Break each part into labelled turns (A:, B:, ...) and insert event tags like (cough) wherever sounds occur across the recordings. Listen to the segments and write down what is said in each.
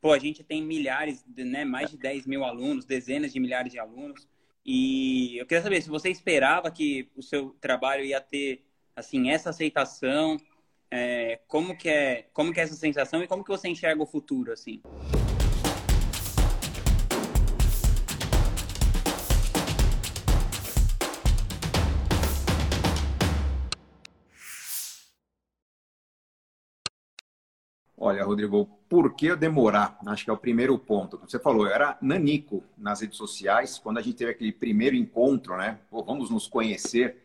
A: pô, a gente tem milhares, né, mais de 10 mil alunos, dezenas de milhares de alunos. E eu queria saber se você esperava que o seu trabalho ia ter, assim, essa aceitação, é, como que é, como que é essa sensação e como que você enxerga o futuro, assim?
B: Olha, Rodrigo, por que demorar? Acho que é o primeiro ponto. Você falou, eu era nanico nas redes sociais. Quando a gente teve aquele primeiro encontro, né? Pô, vamos nos conhecer.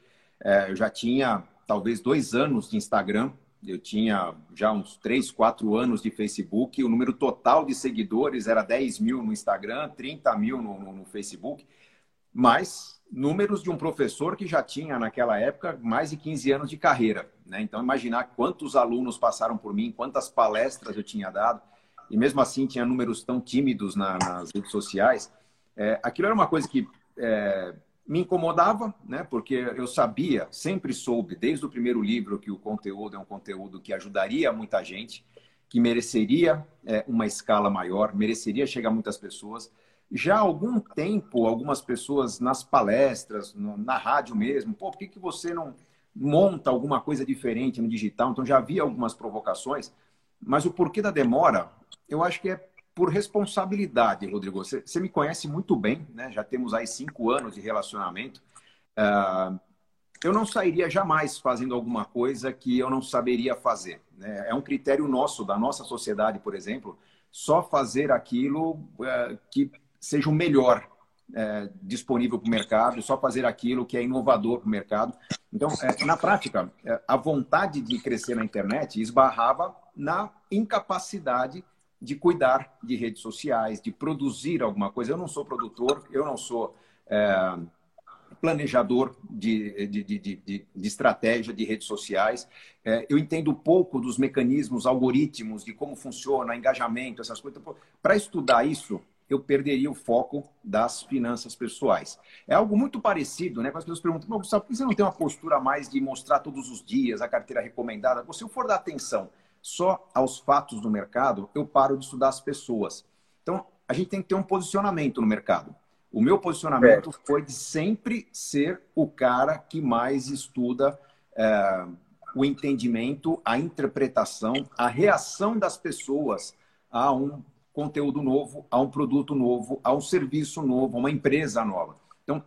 B: É, eu já tinha talvez dois anos de Instagram. Eu tinha já uns três, quatro anos de Facebook. O número total de seguidores era 10 mil no Instagram, 30 mil no, no, no Facebook. Mas números de um professor que já tinha, naquela época, mais de 15 anos de carreira. Né? Então, imaginar quantos alunos passaram por mim, quantas palestras eu tinha dado, e mesmo assim tinha números tão tímidos na, nas redes sociais. É, aquilo era uma coisa que é, me incomodava, né? porque eu sabia, sempre soube, desde o primeiro livro, que o conteúdo é um conteúdo que ajudaria muita gente, que mereceria é, uma escala maior, mereceria chegar a muitas pessoas já há algum tempo, algumas pessoas nas palestras, na rádio mesmo, pô, por que, que você não monta alguma coisa diferente no digital? Então já havia algumas provocações, mas o porquê da demora, eu acho que é por responsabilidade, Rodrigo. Você, você me conhece muito bem, né? Já temos aí cinco anos de relacionamento. Uh, eu não sairia jamais fazendo alguma coisa que eu não saberia fazer. Né? É um critério nosso, da nossa sociedade, por exemplo, só fazer aquilo uh, que seja o melhor é, disponível para o mercado, só fazer aquilo que é inovador para o mercado. Então, é, na prática, é, a vontade de crescer na internet esbarrava na incapacidade de cuidar de redes sociais, de produzir alguma coisa. Eu não sou produtor, eu não sou é, planejador de, de, de, de, de estratégia de redes sociais. É, eu entendo pouco dos mecanismos, algoritmos, de como funciona, engajamento, essas coisas. Para estudar isso, eu perderia o foco das finanças pessoais. É algo muito parecido, né? As pessoas perguntam, Gustavo, por que você não tem uma postura mais de mostrar todos os dias a carteira recomendada? Se eu for dar atenção só aos fatos do mercado, eu paro de estudar as pessoas. Então, a gente tem que ter um posicionamento no mercado. O meu posicionamento é. foi de sempre ser o cara que mais estuda é, o entendimento, a interpretação, a reação das pessoas a um conteúdo novo, a um produto novo, a um serviço novo, a uma empresa nova. Então,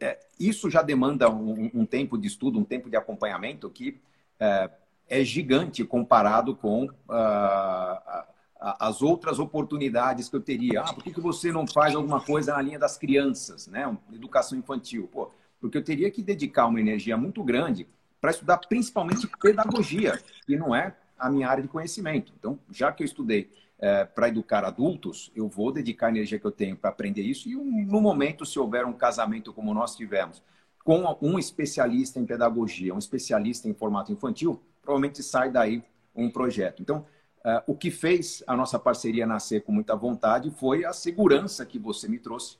B: é, isso já demanda um, um, tempo de estudo, um tempo de acompanhamento que é, é gigante comparado com uh, as outras oportunidades que eu teria. Ah, por que, que você não faz alguma coisa na linha das crianças, né? Educação infantil. Pô, porque eu teria que dedicar uma energia muito grande para estudar principalmente pedagogia, que não é a minha área de conhecimento. Então, já que eu estudei é, para educar adultos, eu vou dedicar a energia que eu tenho para aprender isso. E um, no momento, se houver um casamento como nós tivemos, com um especialista em pedagogia, um especialista em formato infantil, provavelmente sai daí um projeto. Então, uh, o que fez a nossa parceria nascer com muita vontade foi a segurança que você me trouxe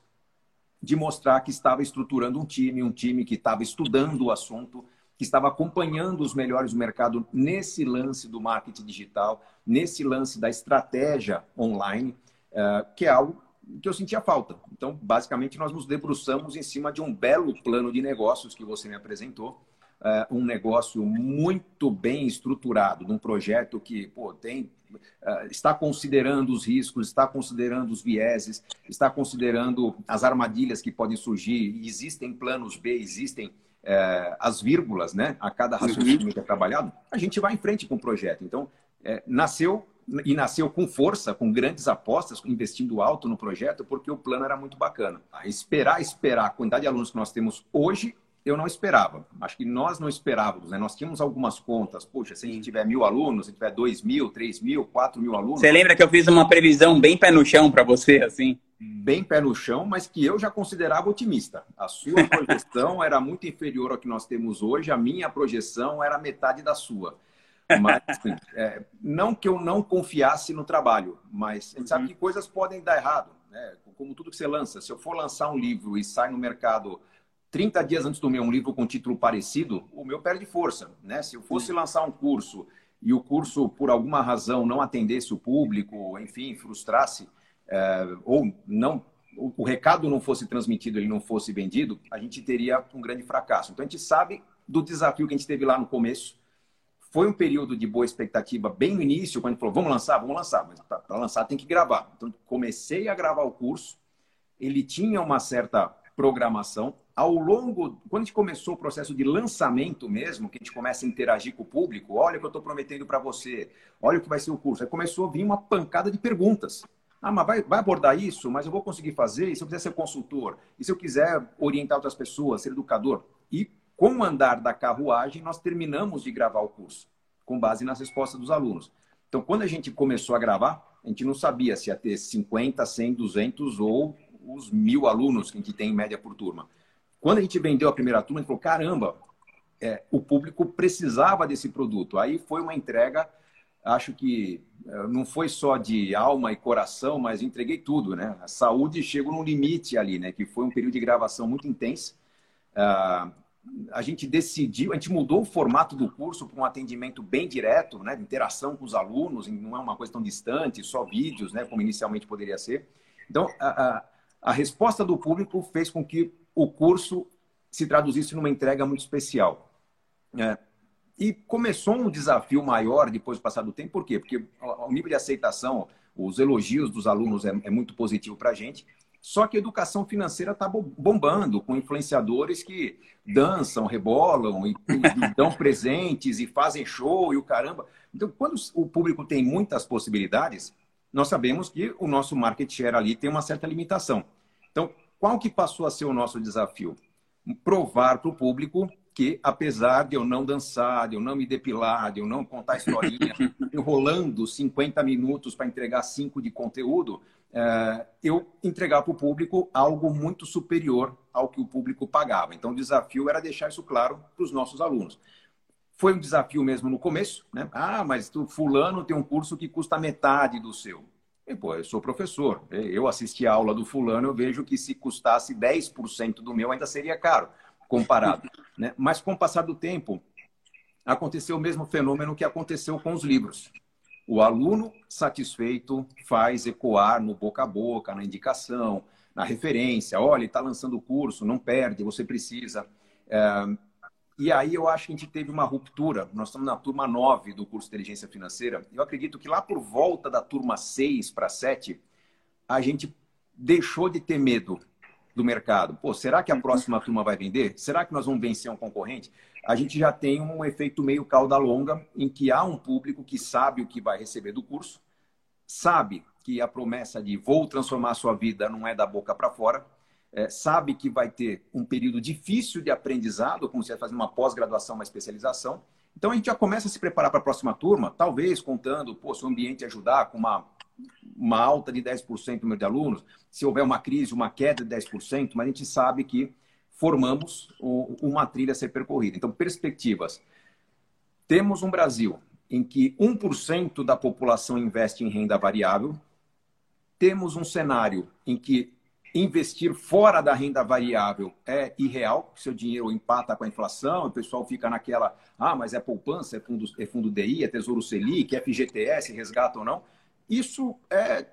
B: de mostrar que estava estruturando um time, um time que estava estudando o assunto, que estava acompanhando os melhores do mercado nesse lance do marketing digital, nesse lance da estratégia online, uh, que é algo que eu sentia falta. Então, basicamente, nós nos debruçamos em cima de um belo plano de negócios que você me apresentou, uh, um negócio muito bem estruturado, de um projeto que pô, tem, uh, está considerando os riscos, está considerando os vieses, está considerando as armadilhas que podem surgir. Existem planos B, existem é, as vírgulas, né, a cada raciocínio que é trabalhado, a gente vai em frente com o projeto. Então, é, nasceu e nasceu com força, com grandes apostas, investindo alto no projeto, porque o plano era muito bacana. A esperar, esperar a quantidade de alunos que nós temos hoje, eu não esperava. Acho que nós não esperávamos, né? Nós tínhamos algumas contas. Puxa, se a gente tiver mil alunos, se tiver dois mil, três mil, quatro mil alunos.
A: Você lembra que eu fiz uma previsão bem pé no chão para você, assim?
B: Bem pé no chão, mas que eu já considerava otimista. A sua (laughs) projeção era muito inferior ao que nós temos hoje, a minha projeção era metade da sua. Mas, assim, é, não que eu não confiasse no trabalho, mas a gente sabe uhum. que coisas podem dar errado, né? como tudo que você lança. Se eu for lançar um livro e sai no mercado 30 dias antes do meu um livro com título parecido, o meu perde força. Né? Se eu fosse lançar um curso e o curso, por alguma razão, não atendesse o público, enfim, frustrasse, ou não o, recado não fosse transmitido, ele não fosse vendido, a gente teria um grande fracasso. Então a gente sabe do desafio que a gente teve lá no começo. Foi um período de boa expectativa bem no início, quando a gente falou, vamos lançar, vamos lançar, mas para lançar tem que gravar. Então comecei a gravar o curso, ele tinha uma certa programação. Ao longo, quando a gente começou o processo de lançamento mesmo, que a gente começa a interagir com o público, olha o que eu estou prometendo para você, olha o que vai ser o curso. Aí começou a vir uma pancada de perguntas. Ah, mas vai, vai abordar isso, mas eu vou conseguir fazer? E se eu quiser ser consultor? E se eu quiser orientar outras pessoas, ser educador? E com o andar da carruagem, nós terminamos de gravar o curso, com base nas respostas dos alunos. Então, quando a gente começou a gravar, a gente não sabia se ia ter 50, 100, 200 ou os mil alunos que a gente tem em média por turma. Quando a gente vendeu a primeira turma, a gente falou: caramba, é, o público precisava desse produto. Aí foi uma entrega acho que não foi só de alma e coração, mas entreguei tudo, né? A saúde chegou no limite ali, né? Que foi um período de gravação muito intenso. Uh, a gente decidiu, a gente mudou o formato do curso para um atendimento bem direto, né? Interação com os alunos, não é uma coisa tão distante, só vídeos, né? Como inicialmente poderia ser. Então, a, a, a resposta do público fez com que o curso se traduzisse numa entrega muito especial. É, e começou um desafio maior depois do passar do tempo, por quê? Porque o nível de aceitação, os elogios dos alunos é, é muito positivo para a gente. Só que a educação financeira está bombando com influenciadores que dançam, rebolam e, e (laughs) dão presentes e fazem show e o caramba. Então, quando o público tem muitas possibilidades, nós sabemos que o nosso market share ali tem uma certa limitação. Então, qual que passou a ser o nosso desafio? Provar para o público que, apesar de eu não dançar, de eu não me depilar, de eu não contar historinha, (laughs) enrolando 50 minutos para entregar cinco de conteúdo, é, eu entregar para o público algo muito superior ao que o público pagava. Então, o desafio era deixar isso claro para os nossos alunos. Foi um desafio mesmo no começo, né? Ah, mas tu, fulano tem um curso que custa metade do seu. E, pô, eu sou professor, eu assisti a aula do fulano, eu vejo que se custasse 10% do meu ainda seria caro comparado. Né? Mas com o passar do tempo, aconteceu o mesmo fenômeno que aconteceu com os livros. O aluno satisfeito faz ecoar no boca a boca, na indicação, na referência. Olha, está lançando o curso, não perde, você precisa. É... E aí eu acho que a gente teve uma ruptura. Nós estamos na turma 9 do curso de Inteligência Financeira. Eu acredito que lá por volta da turma 6 para 7, a gente deixou de ter medo do mercado. Pô, será que a próxima turma vai vender? Será que nós vamos vencer um concorrente? A gente já tem um efeito meio cauda longa, em que há um público que sabe o que vai receber do curso, sabe que a promessa de vou transformar a sua vida não é da boca para fora, é, sabe que vai ter um período difícil de aprendizado, como se fazer uma pós-graduação, uma especialização. Então a gente já começa a se preparar para a próxima turma, talvez contando, pô, se o ambiente ajudar com uma uma alta de 10% no número de alunos, se houver uma crise, uma queda de 10%, mas a gente sabe que formamos uma trilha a ser percorrida. Então, perspectivas. Temos um Brasil em que 1% da população investe em renda variável. Temos um cenário em que investir fora da renda variável é irreal, seu dinheiro empata com a inflação, o pessoal fica naquela, ah, mas é poupança, é fundo, é fundo DI, é Tesouro Selic, é FGTS, resgata ou não. Isso é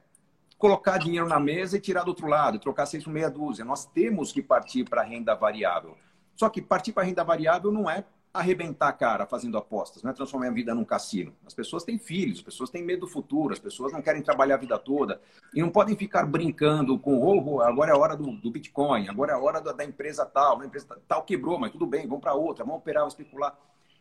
B: colocar dinheiro na mesa e tirar do outro lado, trocar seis por meia dúzia. Nós temos que partir para a renda variável. Só que partir para a renda variável não é arrebentar a cara fazendo apostas, não é transformar a vida num cassino. As pessoas têm filhos, as pessoas têm medo do futuro, as pessoas não querem trabalhar a vida toda e não podem ficar brincando com, oh, agora é a hora do, do Bitcoin, agora é a hora da, da empresa tal, a empresa tal quebrou, mas tudo bem, vamos para outra, vamos operar, vamos especular.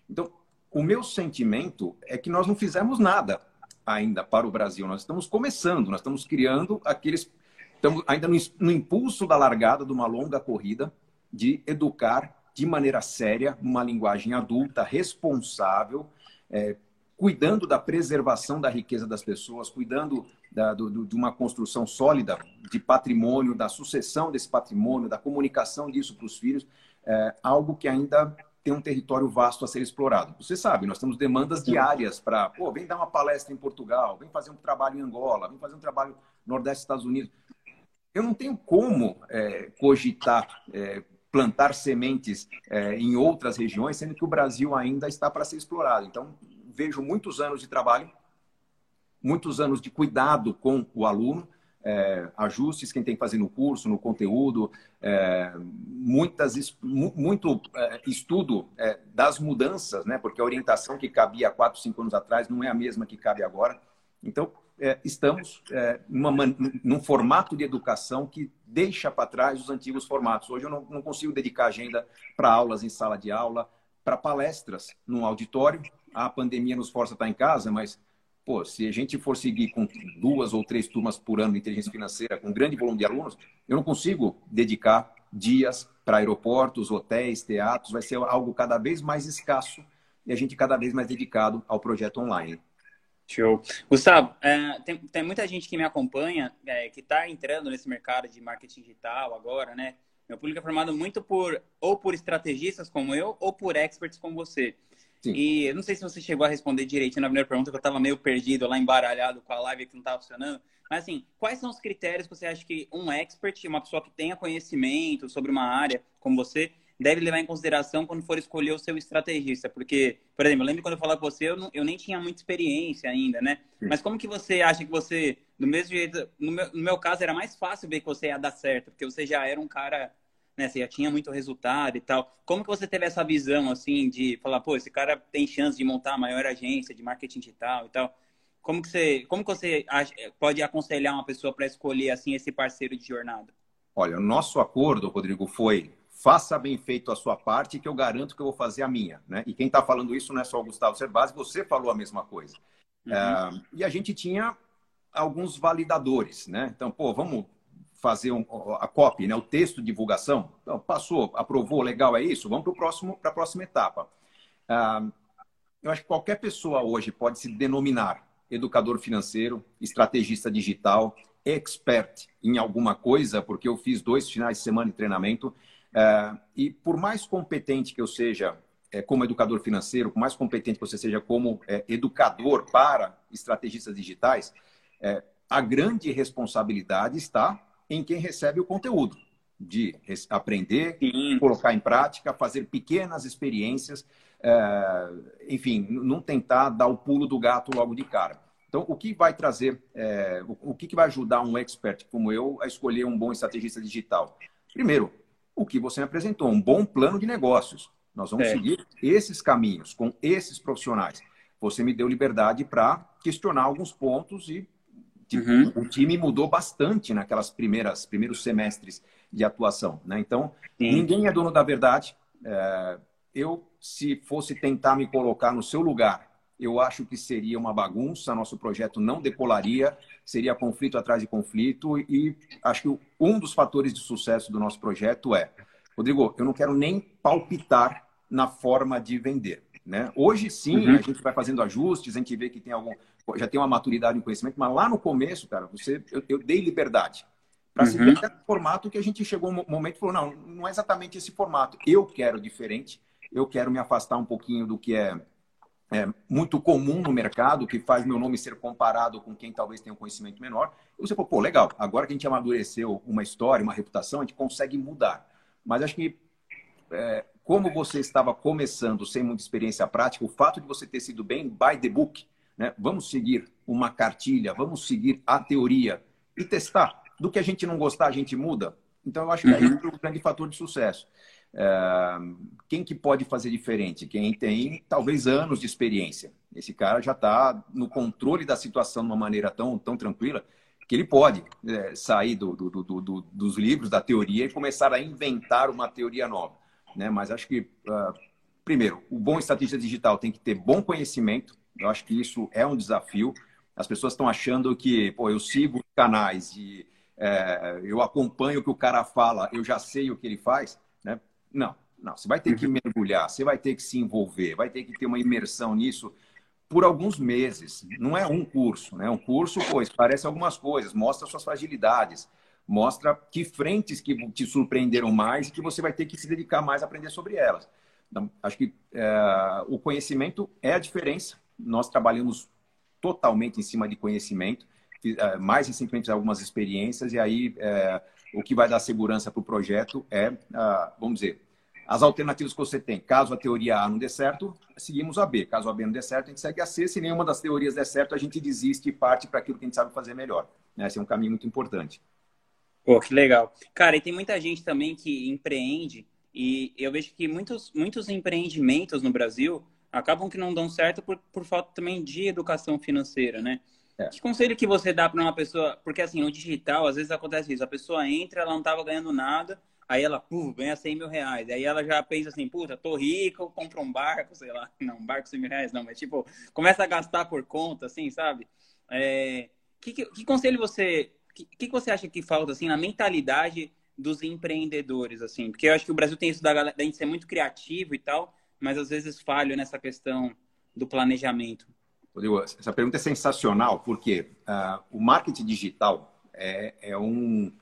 B: Então, o meu sentimento é que nós não fizemos nada ainda para o Brasil. Nós estamos começando, nós estamos criando aqueles. Estamos ainda no, impulso da largada de uma longa corrida de educar de maneira séria, uma linguagem adulta, responsável, é, cuidando da preservação da riqueza das pessoas, cuidando da, do, de uma construção sólida de patrimônio, da sucessão desse patrimônio, da comunicação disso para os filhos, é, algo que ainda tem um território vasto a ser explorado. Você sabe, nós temos demandas diárias para, pô, vem dar uma palestra em Portugal, vem fazer um trabalho em Angola, vem fazer um trabalho no Nordeste dos Estados Unidos. Eu não tenho como é, cogitar, é, plantar sementes é, em outras regiões, sendo que o Brasil ainda está para ser explorado. Então, vejo muitos anos de trabalho, muitos anos de cuidado com o aluno, é, ajustes quem tem que fazer no curso, no conteúdo, é, muitas, muito é, estudo é, das mudanças, né? porque a orientação que cabia há quatro, cinco anos atrás não é a mesma que cabe agora. Então, é, estamos é, numa, num formato de educação que deixa para trás os antigos formatos. Hoje eu não, não consigo dedicar agenda para aulas em sala de aula, para palestras num auditório. A pandemia nos força a estar em casa, mas pô, se a gente for seguir com duas ou três turmas por ano de inteligência financeira, com um grande volume de alunos, eu não consigo dedicar dias para aeroportos, hotéis, teatros, vai ser algo cada vez mais escasso e a gente cada vez mais dedicado ao projeto online.
A: Show. Gustavo, é, tem, tem, muita gente que me acompanha, é, que está entrando nesse mercado de marketing digital agora, né? Meu público é formado muito por, ou por estrategistas como eu, ou por experts como você. Sim. E eu não sei se você chegou a responder direito na primeira pergunta, que eu estava meio perdido lá, embaralhado com a live que não estava funcionando. Mas assim, quais são os critérios que você acha que um expert, uma pessoa que tenha conhecimento sobre uma área como você, deve levar em consideração quando for escolher o seu estrategista? Porque, por exemplo, eu lembro quando eu falava com você, eu, não, eu nem tinha muita experiência ainda, né? Sim. Mas como que você acha que você, do mesmo jeito, no meu, no meu caso era mais fácil ver que você ia dar certo, porque você já era um cara né? Você já tinha muito resultado e tal. Como que você teve essa visão, assim, de falar, pô, esse cara tem chance de montar a maior agência de marketing digital e tal? Como que você, como que você pode aconselhar uma pessoa para escolher, assim, esse parceiro de jornada?
B: Olha, o nosso acordo, Rodrigo, foi faça bem feito a sua parte que eu garanto que eu vou fazer a minha, né? E quem está falando isso não é só o Gustavo Cerbasi, você falou a mesma coisa. Uhum. É, e a gente tinha alguns validadores, né? Então, pô, vamos fazer um, a copy, né, o texto de divulgação. Então, passou, aprovou, legal, é isso? Vamos para a próxima etapa. Ah, eu acho que qualquer pessoa hoje pode se denominar educador financeiro, estrategista digital, expert em alguma coisa, porque eu fiz dois finais de semana de treinamento. Ah, e por mais competente que eu seja é, como educador financeiro, por mais competente que você seja como é, educador para estrategistas digitais, é, a grande responsabilidade está em quem recebe o conteúdo, de aprender, Sim. colocar em prática, fazer pequenas experiências, é, enfim, não tentar dar o pulo do gato logo de cara. Então, o que vai trazer, é, o, que, que vai ajudar um expert como eu a escolher um bom estrategista digital? Primeiro, o que você me apresentou, um bom plano de negócios. Nós vamos é. seguir esses caminhos com esses profissionais. Você me deu liberdade para questionar alguns pontos e Tipo, uhum. O time mudou bastante naquelas primeiras primeiros semestres de atuação, né? Então Sim. ninguém é dono da verdade. É, eu, se fosse tentar me colocar no seu lugar, eu acho que seria uma bagunça. Nosso projeto não decolaria, seria conflito atrás de conflito. E acho que um dos fatores de sucesso do nosso projeto é, Rodrigo, eu não quero nem palpitar na forma de vender. Né? Hoje sim, uhum. a gente vai fazendo ajustes, a gente vê que tem algum, já tem uma maturidade em conhecimento, mas lá no começo, cara, você, eu, eu dei liberdade para uhum. se ver formato que a gente chegou um momento e falou, não, não é exatamente esse formato. Eu quero diferente, eu quero me afastar um pouquinho do que é, é muito comum no mercado, que faz meu nome ser comparado com quem talvez tenha um conhecimento menor. E você falou, pô, legal, agora que a gente amadureceu uma história, uma reputação, a gente consegue mudar. Mas acho que é, como você estava começando sem muita experiência prática, o fato de você ter sido bem by the book, né? vamos seguir uma cartilha, vamos seguir a teoria e testar. Do que a gente não gostar, a gente muda. Então, eu acho que uhum. é um grande fator de sucesso. É... Quem que pode fazer diferente? Quem tem, talvez, anos de experiência. Esse cara já está no controle da situação de uma maneira tão, tão tranquila que ele pode é, sair do, do, do, dos livros, da teoria e começar a inventar uma teoria nova né? Mas acho que, uh, primeiro, o bom estrategista digital tem que ter bom conhecimento. Eu acho que isso é um desafio. As pessoas estão achando que, pô, eu sigo canais e é, eu acompanho o que o cara fala, eu já sei o que ele faz, né? Não, não. Você vai ter que uhum. mergulhar, você vai ter que se envolver, vai ter que ter uma imersão nisso por alguns meses. Não é um curso, né? Um curso, pô, parece algumas coisas, mostra suas fragilidades, mostra que frentes que te surpreenderam mais e que você vai ter que se dedicar mais a aprender sobre elas. Então, acho que é, o conhecimento é a diferença. Nós trabalhamos totalmente em cima de conhecimento. É, mais recentemente, algumas experiências, e aí é, o que vai dar segurança para o projeto é, vamos dizer, as alternativas que você tem. Caso a teoria A não dê certo, seguimos a B. Caso a B não dê certo, a gente segue a C. Se nenhuma das teorias der certo, a gente desiste e parte para aquilo que a gente sabe fazer melhor. Esse é um caminho muito importante.
A: Pô, que legal. Cara, e tem muita gente também que empreende e eu vejo que muitos, muitos empreendimentos no Brasil acabam que não dão certo por, por falta também de educação financeira, né? É. Que conselho que você dá para uma pessoa? Porque assim, no digital, às vezes acontece isso. A pessoa entra, ela não estava ganhando nada, aí ela, puf, ganha 100 mil reais. Aí ela já pensa assim, puta, tô rico, compro um barco, sei lá. (laughs) Não, um barco 100 mil reais não, mas tipo, começa a gastar por conta, assim, sabe? É... Que, que, que conselho você... O que, que você acha que falta, assim, na mentalidade dos empreendedores, assim? Porque eu acho que o Brasil tem isso da, da gente ser muito criativo e tal, mas às vezes falho nessa questão do planejamento.
B: Rodrigo, essa pergunta é sensacional, porque uh, o marketing digital é, é, um,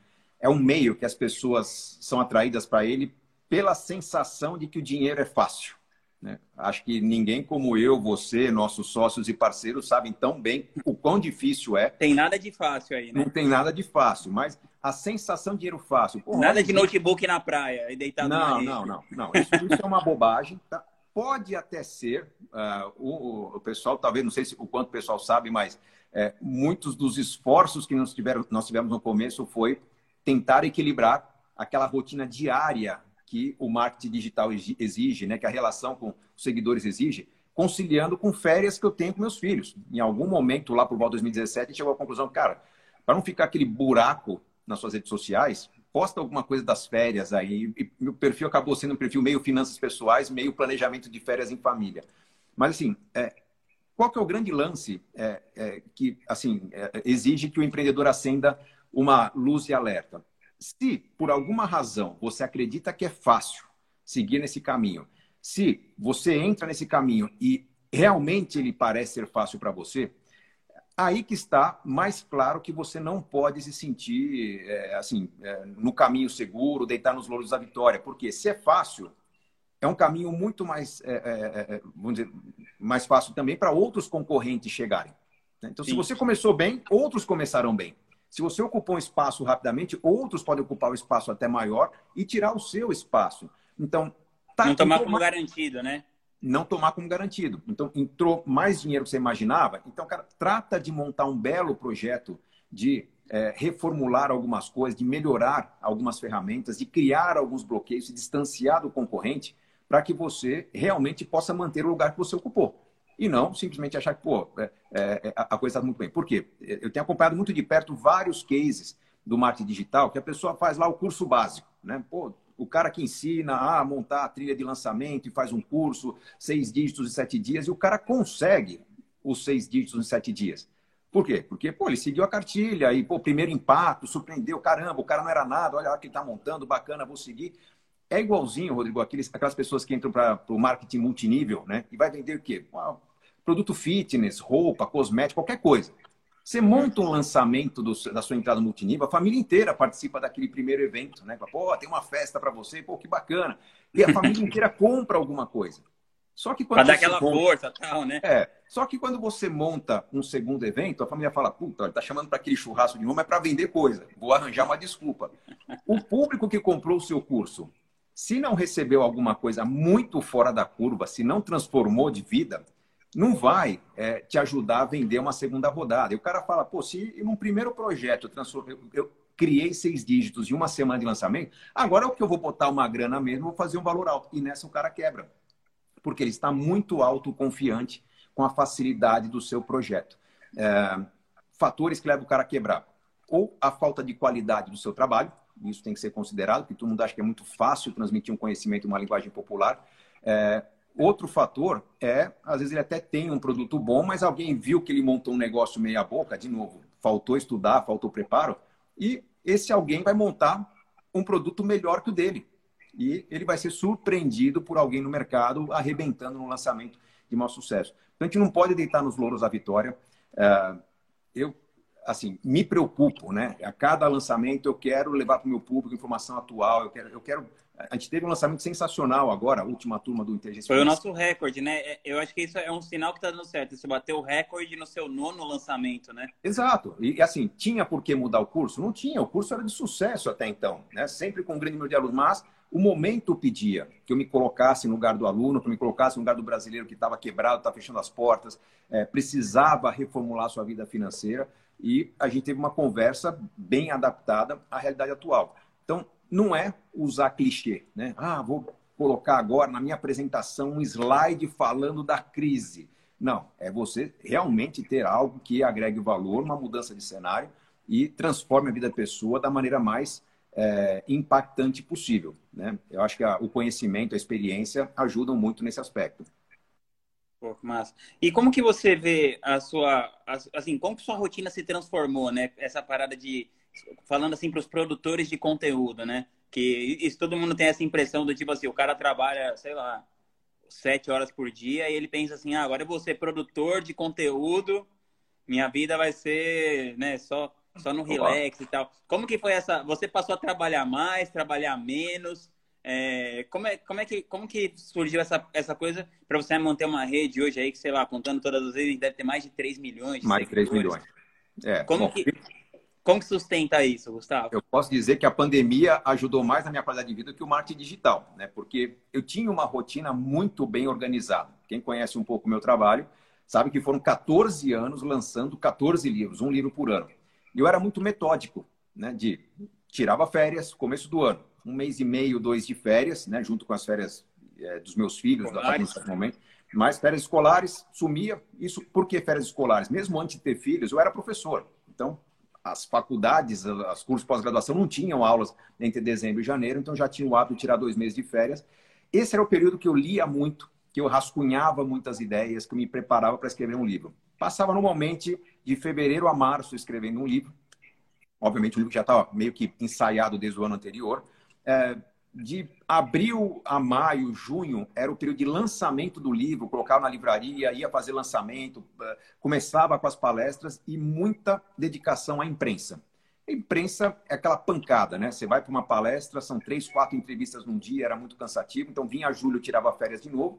B: é um meio que as pessoas são atraídas para ele pela sensação de que o dinheiro é fácil. Né? Acho que ninguém como eu, você, nossos sócios e parceiros sabem tão bem o quão difícil é.
A: Tem nada de fácil aí, né?
B: Não tem nada de fácil, mas a sensação de dinheiro fácil.
A: Porra, nada de notebook na praia e deitado
B: não, Não, não, não. Isso, isso é uma bobagem. Tá? Pode até ser, uh, o, o, pessoal, talvez, não sei se, o quanto o pessoal sabe, mas é, muitos dos esforços que nós, tiveram, nós tivemos no começo foi tentar equilibrar aquela rotina diária que o marketing digital exige, né, que a relação com os seguidores exige, conciliando com férias que eu tenho com meus filhos. Em algum momento, lá por volta de 2017, a gente chegou à conclusão, cara, para não ficar aquele buraco nas suas redes sociais, posta alguma coisa das férias aí. E meu perfil acabou sendo um perfil meio finanças pessoais, meio planejamento de férias em família. Mas, assim, é, qual que é o grande lance é, é, que, assim, é, exige que o empreendedor acenda uma luz de alerta? Se, por alguma razão, você acredita que é fácil seguir nesse caminho, se você entra nesse caminho e realmente ele parece ser fácil para você, aí que está mais claro que você não pode se sentir é, assim é, no caminho seguro, deitar nos louros da vitória, porque se é fácil, é um caminho muito mais, é, é, é vamos dizer, mais fácil também para outros concorrentes chegarem. Né? Então, Sim. se você começou bem, outros começaram bem. Se você ocupou um espaço rapidamente, outros podem ocupar o um espaço até maior e tirar o seu espaço. Então,
A: tá, não tomar como garantido, né?
B: não tomar como garantido. Então, entrou mais dinheiro que você imaginava. Então, cara, trata de montar um belo projeto de é, reformular algumas coisas, de melhorar algumas ferramentas, de criar alguns bloqueios, se distanciar do concorrente, para que você realmente possa manter o lugar que você ocupou. E não simplesmente achar que, pô, é, é, a coisa está muito bem. Por quê? Eu tenho acompanhado muito de perto vários cases do marketing digital que a pessoa faz lá o curso básico, né? Pô, o cara que ensina a montar a trilha de lançamento e faz um curso, seis dígitos em sete dias, e o cara consegue os seis dígitos em sete dias. Por quê? Porque, pô, ele seguiu a cartilha e, pô, primeiro impacto, surpreendeu, caramba, o cara não era nada, olha o que ele está montando, bacana, vou seguir. É igualzinho, Rodrigo, aqueles, aquelas pessoas que entram para o marketing multinível, né? E vai vender o quê? produto fitness, roupa, cosmético, qualquer coisa. Você monta um lançamento do, da sua entrada multinível, a família inteira participa daquele primeiro evento, né? Pô, tem uma festa para você, pô, que bacana. E a família (laughs) inteira compra alguma coisa. Só que quando
A: pra dar aquela monta... força tal, né?
B: É. Só que quando você monta um segundo evento, a família fala, puta, ele tá chamando para aquele churrasco de novo, é para vender coisa. Vou arranjar uma desculpa. o público que comprou o seu curso, se não recebeu alguma coisa muito fora da curva, se não transformou de vida, não vai é, te ajudar a vender uma segunda rodada. E o cara fala, pô, se num primeiro projeto eu, eu, criei seis dígitos em uma semana de lançamento, agora é o que eu vou botar uma grana mesmo, vou fazer um valor alto. E nessa o cara quebra. Porque ele está muito autoconfiante com a facilidade do seu projeto. É, fatores que levam o cara a quebrar. Ou a falta de qualidade do seu trabalho, isso tem que ser considerado, porque todo mundo acha que é muito fácil transmitir um conhecimento em uma linguagem popular. É, Outro fator é, às vezes ele até tem um produto bom, mas alguém viu que ele montou um negócio meia boca, de novo, faltou estudar, faltou preparo, e esse alguém vai montar um produto melhor que o dele. E ele vai ser surpreendido por alguém no mercado arrebentando no lançamento de maior sucesso. Então a gente não pode deitar nos louros a vitória. É, eu, assim, me preocupo, né? A cada lançamento eu quero levar para o meu público informação atual, eu quero, eu quero A gente teve um lançamento sensacional agora, a última turma do Inteligência
A: Foi o nosso recorde, né? É, eu acho que isso é um sinal que está dando certo. Você bateu o recorde no seu nono lançamento, né?
B: Exato. E assim, tinha por que mudar o curso? Não tinha. O curso era de sucesso até então, né? Sempre com um grande número de alunos, mas o momento pedia que eu me colocasse no lugar do aluno, que eu me colocasse no lugar do brasileiro que estava quebrado, estava fechando as portas, é, precisava reformular sua vida financeira e a gente teve uma conversa bem adaptada à realidade atual. Então, não é usar clichê, né? Ah, vou colocar agora na minha apresentação um slide falando da crise. Não, é você realmente ter algo que agregue valor, uma mudança de cenário e transforme a vida da pessoa da maneira mais é, impactante possível. Né? Eu acho que a, o conhecimento, a experiência ajudam muito nesse aspecto.
A: Pô, massa. E como que você vê a sua, assim, como que sua rotina se transformou, né? Essa parada de, falando assim para os produtores de conteúdo, né? Que isso, todo mundo tem essa impressão do tipo assim, o cara trabalha, sei lá, sete horas por dia e ele pensa assim, ah, agora eu vou ser produtor de conteúdo, minha vida vai ser, né, só só no relax e tal. Como que foi essa? Você passou a trabalhar mais, trabalhar menos? É, como, é, como, é que, como que surgiu essa, essa coisa para você manter uma rede hoje aí que, sei lá, contando todas as vezes, deve ter mais de 3 milhões de
B: Mais de 3 milhões.
A: É, como, bom, que, como que sustenta isso, Gustavo?
B: Eu posso dizer que a pandemia ajudou mais na minha qualidade de vida que o marketing digital, né? Porque eu tinha uma rotina muito bem organizada. Quem conhece um pouco o meu trabalho sabe que foram 14 anos lançando 14 livros, um livro por ano. E eu era muito metódico, né? De tirava férias, começo do ano, um mês e meio, dois de férias, né? Junto com as férias é, dos meus filhos, escolares. da momento. Mas férias escolares, sumia. Isso por que férias escolares? Mesmo antes de ter filhos, eu era professor. Então, as faculdades, os cursos pós-graduação não tinham aulas entre dezembro e janeiro, então já tinha o hábito de tirar dois meses de férias. Esse era o período que eu lia muito, que eu rascunhava muitas ideias, que eu me preparava para escrever um livro. Passava normalmente de fevereiro a março escrevendo um livro. Obviamente, o livro já estava meio que ensaiado desde o ano anterior. É, de abril a maio, junho, era o período de lançamento do livro, colocava na livraria, ia fazer lançamento, é, começava com as palestras e muita dedicação à imprensa. A imprensa é aquela pancada, né? Você vai para uma palestra, são três, quatro entrevistas num dia, era muito cansativo. Então, vinha julho, tirava férias de novo.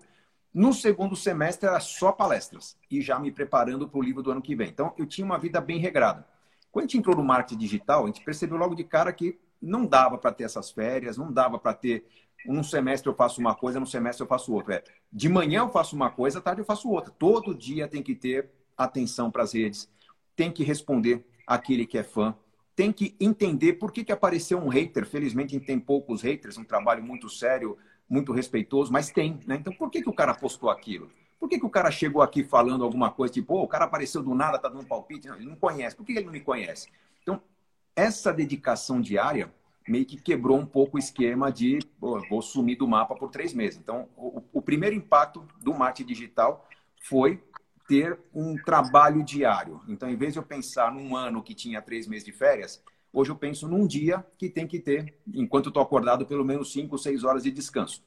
B: No segundo semestre era só palestras e já me preparando para o livro do ano que vem. Então eu tinha uma vida bem regrada. Quando a gente entrou no marketing digital, a gente percebeu logo de cara que não dava para ter essas férias, não dava para ter um semestre eu faço uma coisa, no semestre eu faço outra. É, de manhã eu faço uma coisa, à tarde eu faço outra. Todo dia tem que ter atenção para as redes, tem que responder aquele que é fã, tem que entender por que, que apareceu um hater. Felizmente tem poucos haters, um trabalho muito sério muito respeitoso, mas tem, né? Então por que, que o cara postou aquilo? Por que, que o cara chegou aqui falando alguma coisa, tipo, oh, o cara apareceu do nada, tá dando palpite? Não, ele não conhece. Por que ele não me conhece? Essa dedicação diária meio que quebrou um pouco o esquema de oh, vou sumir do mapa por três meses. Então, o, o primeiro impacto do marketing digital foi ter um trabalho diário. Então, em vez de eu pensar num ano que tinha três meses de férias, Hoje eu penso num dia que tem que ter, enquanto estou acordado, pelo menos 5, 6 horas de descanso.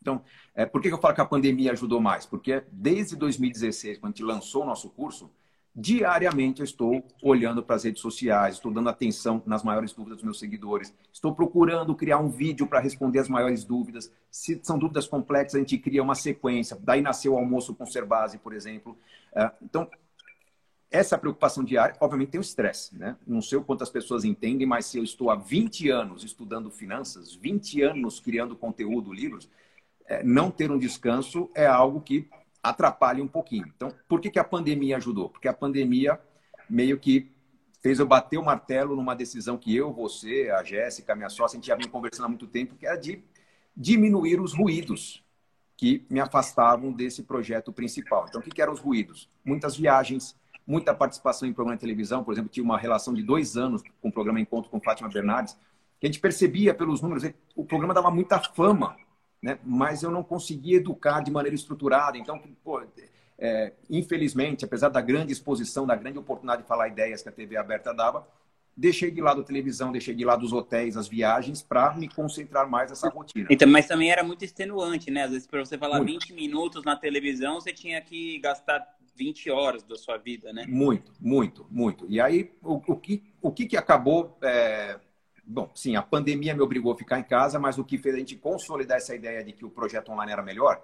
B: Então, é, por que eu falo que a pandemia ajudou mais? Porque desde 2016, quando a gente lançou o nosso curso, diariamente eu estou olhando para as redes sociais, estou dando atenção nas maiores dúvidas dos meus seguidores, estou procurando criar um vídeo para responder as maiores dúvidas. Se são dúvidas complexas, a gente cria uma sequência. Daí nasceu o almoço com Cerbasi, por exemplo. É, então, essa preocupação diária, obviamente, tem o estresse. Né? Não sei o quanto as pessoas entendem, mas se eu estou há 20 anos estudando finanças, 20 anos criando conteúdo, livros, é, não ter um descanso é algo que atrapalha um pouquinho. Então, por que, que a pandemia ajudou? Porque a pandemia meio que fez eu bater o martelo numa decisão que eu, você, a Jéssica, minha sócia, a gente já vinha conversando há muito tempo, que era de diminuir os ruídos que me afastavam desse projeto principal. Então, o que, que eram os ruídos? Muitas viagens, muita participação em programa de televisão, por exemplo, tinha uma relação de dois anos com o programa Encontro com Fátima Bernardes, que a gente percebia pelos números, o programa dava muita fama, né? mas eu não conseguia educar de maneira estruturada. Então, pô, é, infelizmente, apesar da grande exposição, da grande oportunidade de falar ideias que a TV aberta dava, deixei de lado a televisão, deixei de lado os hotéis, as viagens, para me concentrar mais nessa rotina.
A: Então, mas também era muito extenuante, né? Às vezes, para você falar muito. 20 minutos na televisão, você tinha que gastar 20 horas da sua vida, né?
B: Muito, muito, muito. E aí, o, o que, o que, que acabou é, bom, sim, a pandemia me obrigou a ficar em casa, mas o que fez a gente consolidar essa ideia de que o projeto online era melhor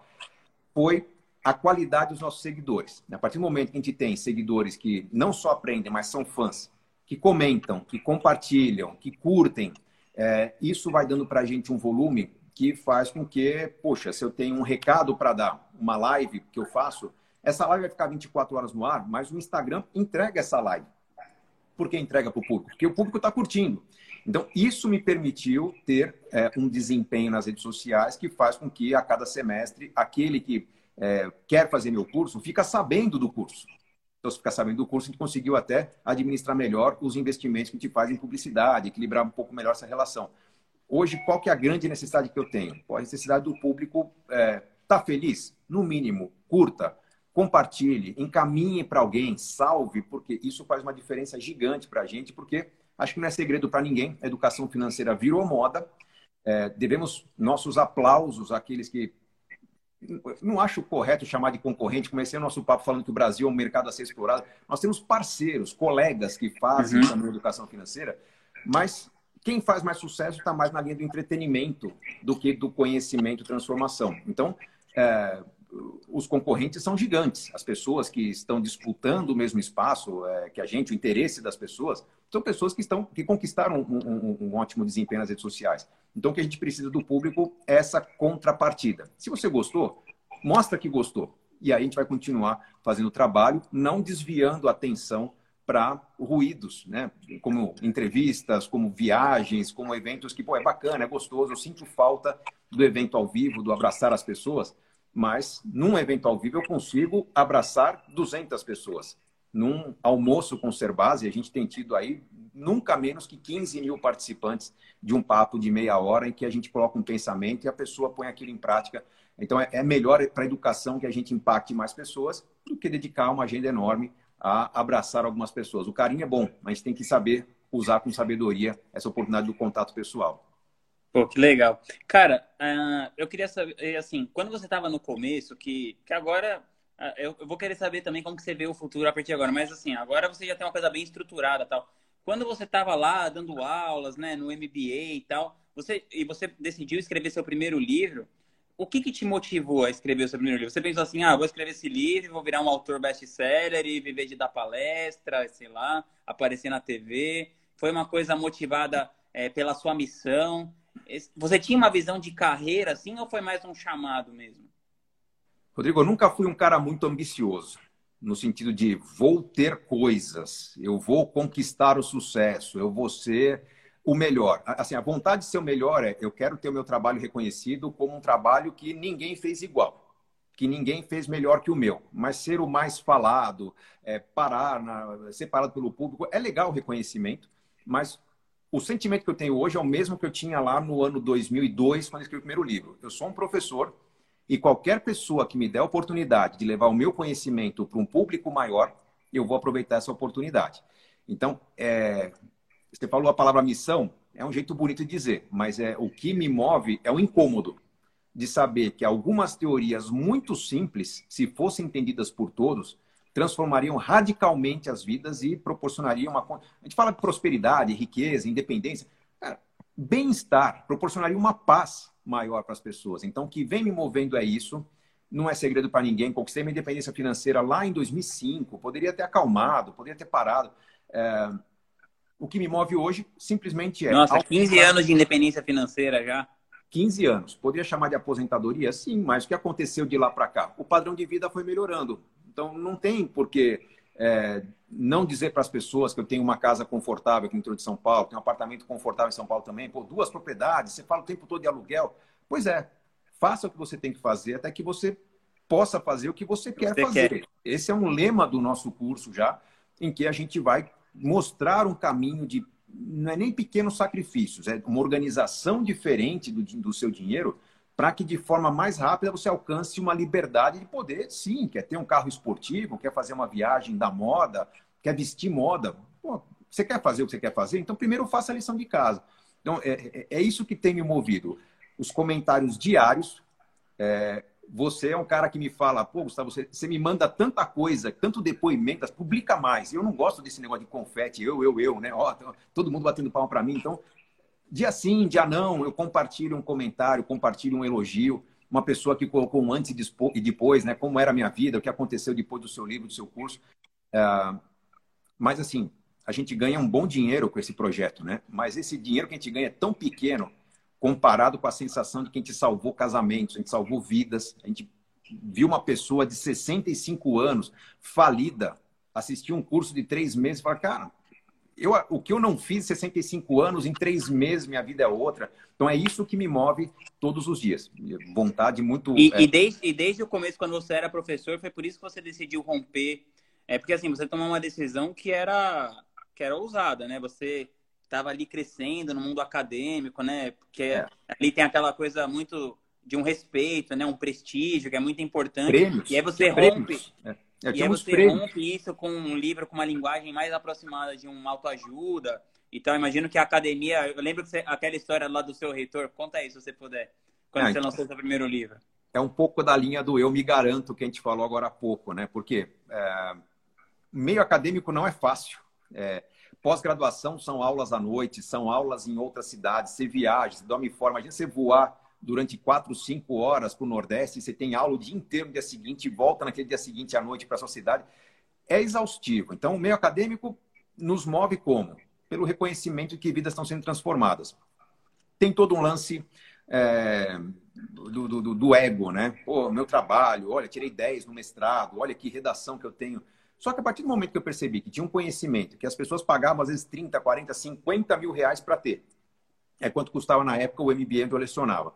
B: foi a qualidade dos nossos seguidores. A partir do momento que a gente tem seguidores que não só aprendem, mas são fãs, que comentam, que compartilham, que curtem, é, isso vai dando para a gente um volume que faz com que, poxa, se eu tenho um recado para dar, uma live que eu faço, essa live vai ficar 24 horas no ar, mas o Instagram entrega essa live. Por que entrega para o público? Porque o público está curtindo. Então, isso me permitiu ter é, um desempenho nas redes sociais que faz com que, a cada semestre, aquele que é, quer fazer meu curso fica sabendo do curso. Então, se ficar sabendo do curso, a gente conseguiu até administrar melhor os investimentos que a gente faz em publicidade, equilibrar um pouco melhor essa relação. Hoje, qual que é a grande necessidade que eu tenho? A necessidade do público estar é, tá feliz? No mínimo, curta, compartilhe, encaminhe para alguém, salve, porque isso faz uma diferença gigante para a gente, porque acho que não é segredo para ninguém, a educação financeira virou moda, é, devemos nossos aplausos àqueles que não acho correto chamar de concorrente. Comecei o nosso papo falando que o Brasil é um mercado a ser explorado. Nós temos parceiros, colegas que fazem uhum. também educação financeira, mas quem faz mais sucesso está mais na linha do entretenimento do que do conhecimento e transformação. Então, é, os concorrentes são gigantes. As pessoas que estão disputando o mesmo espaço é, que a gente, o interesse das pessoas, são pessoas que estão que conquistaram um, um, um, ótimo desempenho nas redes sociais. Então, o que a gente precisa do público é essa contrapartida. Se você gostou, mostra que gostou. E aí a gente vai continuar fazendo o trabalho, não desviando a atenção para ruídos, né? Como entrevistas, como viagens, como eventos que, pô, é bacana, é gostoso. Eu sinto falta do evento ao vivo, do abraçar as pessoas, mas num evento ao vivo eu consigo abraçar 200 pessoas. Num almoço com Serbase, a gente tem tido aí nunca menos que 15 mil participantes de um papo de meia hora em que a gente coloca um pensamento e a pessoa põe aquilo em prática. Então, é, é melhor para a educação que a gente impacte mais pessoas do que dedicar uma agenda enorme a abraçar algumas pessoas. O carinho é bom, mas tem que saber usar com sabedoria essa oportunidade do contato pessoal.
A: Pô, que legal. Cara, uh, eu queria saber, assim, quando você estava no começo, que, que agora, eu, eu, vou querer saber também como que você vê o futuro a partir de agora, mas assim, agora você já tem uma coisa bem estruturada tal. Quando você estava lá dando aulas, né, no MBA e tal, você, e você decidiu escrever seu primeiro livro, o que, que te motivou a escrever o seu primeiro livro? Você pensou assim, ah, vou escrever esse livro, vou virar um autor best-seller e viver de dar palestra, sei lá, aparecer na TV. Foi uma coisa motivada é, pela sua missão? Você tinha uma visão de carreira assim ou foi mais um chamado mesmo?
B: Rodrigo, eu nunca fui um cara muito ambicioso, no sentido de vou ter coisas, eu vou conquistar o sucesso, eu vou ser o melhor. Assim, a vontade de ser o melhor é eu quero ter o meu trabalho reconhecido como um trabalho que ninguém fez igual, que ninguém fez melhor que o meu. Mas ser o mais falado, é, parar, na, ser parado pelo público, é legal o reconhecimento, mas o sentimento que eu tenho hoje é o mesmo que eu tinha lá no ano 2002, quando eu escrevi o primeiro livro. Eu sou um professor e qualquer pessoa que me der a oportunidade de levar o meu conhecimento para um público maior, eu vou aproveitar essa oportunidade. Então, é, você falou a palavra missão, é um jeito bonito de dizer, mas é o que me move é o incômodo de saber que algumas teorias muito simples, se fossem entendidas por todos, transformariam radicalmente as vidas e proporcionariam uma. A gente fala de prosperidade, riqueza, independência. Bem-estar proporcionaria uma paz maior para as pessoas. Então, o que vem me movendo é isso. Não é segredo para ninguém. Conquistei minha independência financeira lá em 2005. Poderia ter acalmado, poderia ter parado. É, o que me move hoje simplesmente é.
A: Nossa, 15 anos de independência financeira já.
B: 15 anos. Poderia chamar de aposentadoria? Sim, mas o que aconteceu de lá para cá? O padrão de vida foi melhorando. Então, não tem por que é, não dizer para as pessoas que eu tenho uma casa confortável aqui no interior de São Paulo, tenho um apartamento confortável em São Paulo também, pô, duas propriedades, você fala o tempo todo de aluguel. Pois é, faça o que você tem que fazer até que você possa fazer o que você quer você fazer. Quer. Esse é um lema do nosso curso já, em que a gente vai mostrar um caminho de não é nem pequenos sacrifícios, é uma organização diferente do, do seu dinheiro para que de forma mais rápida você alcance uma liberdade de poder, sim, quer ter um carro esportivo, quer fazer uma viagem da moda, quer vestir moda. Pô, você quer fazer o que você quer fazer? Então, primeiro faça a lição de casa. Então, é, é, é isso que tem me movido. Os comentários diários, é, você é um cara que me fala, pô, Gustavo, você, você me manda tanta coisa, tanto depoimento, publica mais. Eu não gosto desse negócio de confete, eu, eu, eu, né? Ó, todo mundo batendo palma para mim. Então, dia sim, dia não, eu compartilho um comentário, compartilho um elogio, uma pessoa que colocou um antes e depois, né? Como era a minha vida, o que aconteceu depois do seu livro, do seu curso. Uh, mas assim, a gente ganha um bom dinheiro com esse projeto, né? Mas esse dinheiro que a gente ganha é tão pequeno comparado com a sensação de que a gente salvou casamentos, a gente salvou vidas, a gente viu uma pessoa de 65 anos falida assistir um curso de três meses e falar, cara, eu, o que eu não fiz 65 anos, em três meses minha vida é outra. Então é isso que me move todos os dias. Vontade muito.
A: E,
B: é...
A: e, desde, e desde o começo, quando você era professor, foi por isso que você decidiu romper. É porque assim, você tomou uma decisão que era, que era ousada, né? Você estava ali crescendo no mundo acadêmico, né? Porque é. ali tem aquela coisa muito de um respeito, né? Um prestígio que é muito importante.
B: Prêmios.
A: E aí você rompe. É. e aí você prêmios. rompe isso com um livro com uma linguagem mais aproximada de uma autoajuda. Então, imagino que a academia. Eu lembro que você, aquela história lá do seu reitor. Conta aí, se você puder. Quando ah, você lançou seu primeiro livro.
B: É um pouco da linha do eu me garanto que a gente falou agora há pouco, né? Porque é, meio acadêmico não é fácil. É, Pós-graduação são aulas à noite, são aulas em outras cidades, você viaja, você dorme fora. Imagina você voar durante quatro, cinco horas para o Nordeste, você tem aula o dia inteiro no dia seguinte, volta naquele dia seguinte à noite para a sua cidade. É exaustivo. Então, o meio acadêmico nos move como? Pelo reconhecimento de que vidas estão sendo transformadas. Tem todo um lance é, do, do, do, ego, né? Pô, meu trabalho, olha, tirei 10 no mestrado, olha que redação que eu tenho. Só que a partir do momento que eu percebi que tinha um conhecimento, que as pessoas pagavam às vezes 30, 40, 50 mil reais para ter, é quanto custava na época o MBA onde eu lecionava.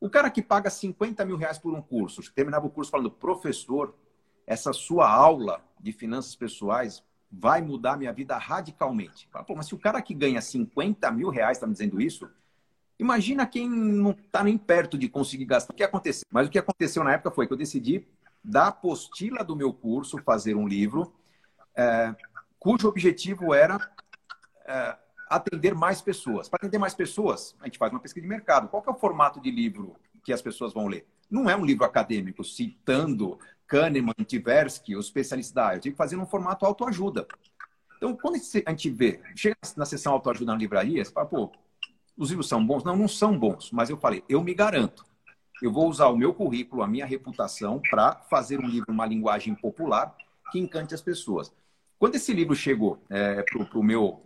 B: O cara que paga 50 mil reais por um curso, terminava o curso falando, professor, essa sua aula de finanças pessoais vai mudar minha vida radicalmente. Mas se o cara que ganha 50 mil reais está me dizendo isso, imagina quem não está nem perto de conseguir gastar. O que aconteceu? Mas o que aconteceu na época foi que eu decidi da apostila do meu curso fazer um livro é, cujo objetivo era é, atender mais pessoas. Para atender mais pessoas, a gente faz uma pesquisa de mercado. Qual é o formato de livro que as pessoas vão ler? Não é um livro acadêmico citando Kahneman, Tversky, os especialistas da área. Eu tive que fazer num formato autoajuda. Então, quando a gente vê, chega na sessão autoajuda na livraria, você fala, pô, os livros são bons? Não, não são bons. Mas eu falei, eu me garanto eu vou usar o meu currículo, a minha reputação, para fazer um livro, uma linguagem popular que encante as pessoas. Quando esse livro chegou é, para o meu.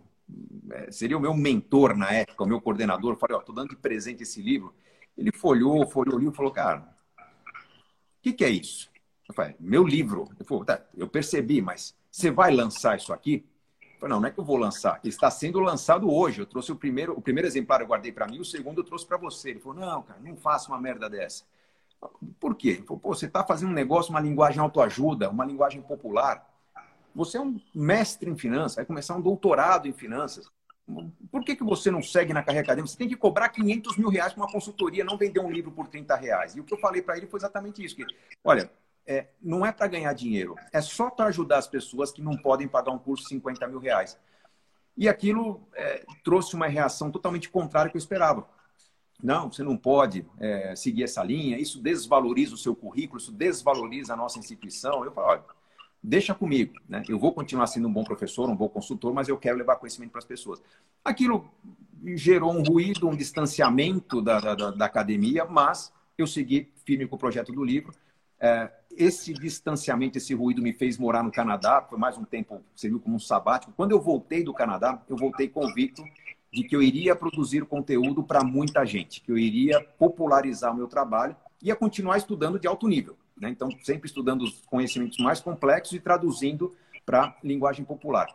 B: É, seria o meu mentor na época, o meu coordenador, eu falei: Ó, estou dando de presente esse livro. Ele folhou, folhou o livro e falou: Cara, o que, que é isso? Eu falei: Meu livro. Tá, Eu percebi, mas você vai lançar isso aqui? Falei, não, não é que eu vou lançar. Está sendo lançado hoje. Eu trouxe o primeiro, o primeiro exemplar eu guardei para mim, o segundo eu trouxe para você. Ele falou, não, cara, não faça uma merda dessa. Por quê? Ele falou, pô, você está fazendo um negócio, uma linguagem autoajuda, uma linguagem popular. Você é um mestre em finanças, vai começar um doutorado em finanças. Por que, que você não segue na carreira acadêmica? Você tem que cobrar 500 mil reais para uma consultoria, não vender um livro por 30 reais. E o que eu falei para ele foi exatamente isso. Que, olha, é, não é para ganhar dinheiro, é só para ajudar as pessoas que não podem pagar um curso de 50 mil reais. E aquilo é, trouxe uma reação totalmente contrária ao que eu esperava. Não, você não pode é, seguir essa linha, isso desvaloriza o seu currículo, isso desvaloriza a nossa instituição. Eu falo, olha, deixa comigo, né? eu vou continuar sendo um bom professor, um bom consultor, mas eu quero levar conhecimento para as pessoas. Aquilo gerou um ruído, um distanciamento da, da, da academia, mas eu segui firme com o projeto do livro é, esse distanciamento, esse ruído me fez morar no Canadá, foi mais um tempo, serviu como um sabático. Quando eu voltei do Canadá, eu voltei convicto de que eu iria produzir conteúdo para muita gente, que eu iria popularizar o meu trabalho e ia continuar estudando de alto nível. Né? Então, sempre estudando os conhecimentos mais complexos e traduzindo para linguagem popular.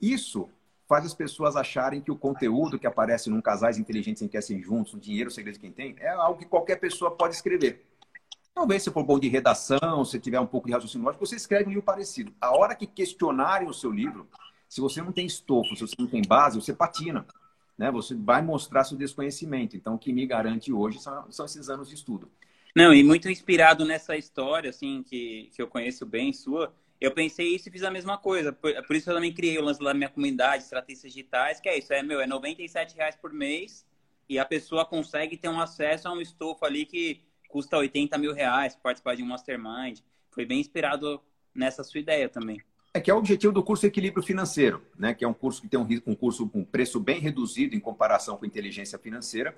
B: Isso faz as pessoas acharem que o conteúdo que aparece num Casais Inteligentes em que assim juntos, o dinheiro, o segredo de quem tem, é algo que qualquer pessoa pode escrever. Talvez se for bom de redação, se tiver um pouco de raciocínio lógico, você escreve um livro parecido. A hora que questionarem o seu livro, se você não tem estofo, se você não tem base, você patina. Né? Você vai mostrar seu desconhecimento. Então, o que me garante hoje são, são esses anos de estudo.
A: Não, e muito inspirado nessa história, assim, que, que eu conheço bem, sua, eu pensei isso e fiz a mesma coisa. Por, por isso eu também criei o lance da minha comunidade, estratégias digitais, que é isso, é, meu, é 97 reais por mês e a pessoa consegue ter um acesso a um estofo ali que custa 80 mil reais participar de um mastermind. Foi bem inspirado nessa sua ideia também.
B: É que é o objetivo do curso Equilíbrio Financeiro, né? que é um curso que tem um, um curso com preço bem reduzido em comparação com inteligência financeira,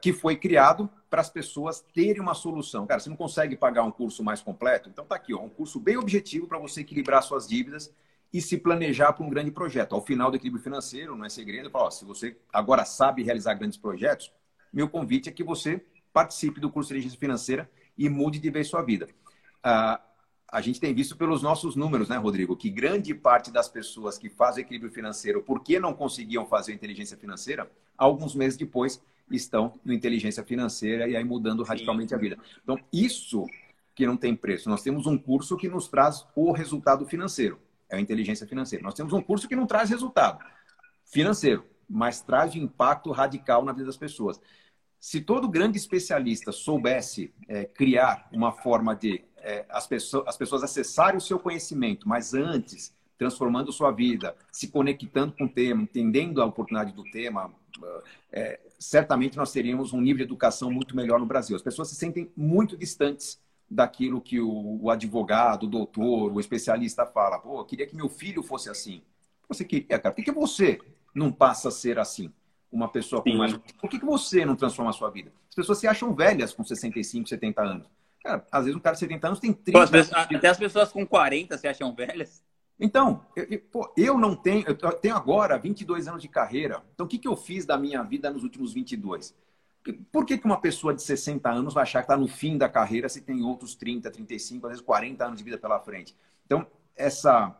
B: que foi criado para as pessoas terem uma solução. Cara, você não consegue pagar um curso mais completo? Então tá aqui, ó, um curso bem objetivo para você equilibrar suas dívidas e se planejar para um grande projeto. Ao final do equilíbrio financeiro, não é segredo, falo, ó, se você agora sabe realizar grandes projetos, meu convite é que você participe do curso de inteligência financeira e mude de vez sua vida. Uh, a gente tem visto pelos nossos números, né, Rodrigo, que grande parte das pessoas que fazem equilíbrio financeiro, porque não conseguiam fazer inteligência financeira, alguns meses depois estão no inteligência financeira e aí mudando radicalmente Sim. a vida. Então, isso que não tem preço. Nós temos um curso que nos traz o resultado financeiro, é a inteligência financeira. Nós temos um curso que não traz resultado financeiro, mas traz impacto radical na vida das pessoas. Se todo grande especialista soubesse é, criar uma forma de é, as, pessoas, as pessoas acessarem o seu conhecimento, mas antes, transformando sua vida, se conectando com o tema, entendendo a oportunidade do tema, é, certamente nós teríamos um nível de educação muito melhor no Brasil. As pessoas se sentem muito distantes daquilo que o, o advogado, o doutor, o especialista fala. Pô, eu queria que meu filho fosse assim. Você queria, cara? Por que você não passa a ser assim? Uma pessoa com mais. Por que, que você não transforma a sua vida? As pessoas se acham velhas com 65, 70 anos. Cara, às vezes um cara de 70 anos tem 30
A: Pô, pessoas, Até as pessoas com 40 se acham velhas.
B: Então, eu, pô, eu não tenho, eu tenho agora 22 anos de carreira. Então, o que, que eu fiz da minha vida nos últimos 22? Por que, que uma pessoa de 60 anos vai achar que está no fim da carreira se tem outros 30, 35, às vezes 40 anos de vida pela frente? Então, essa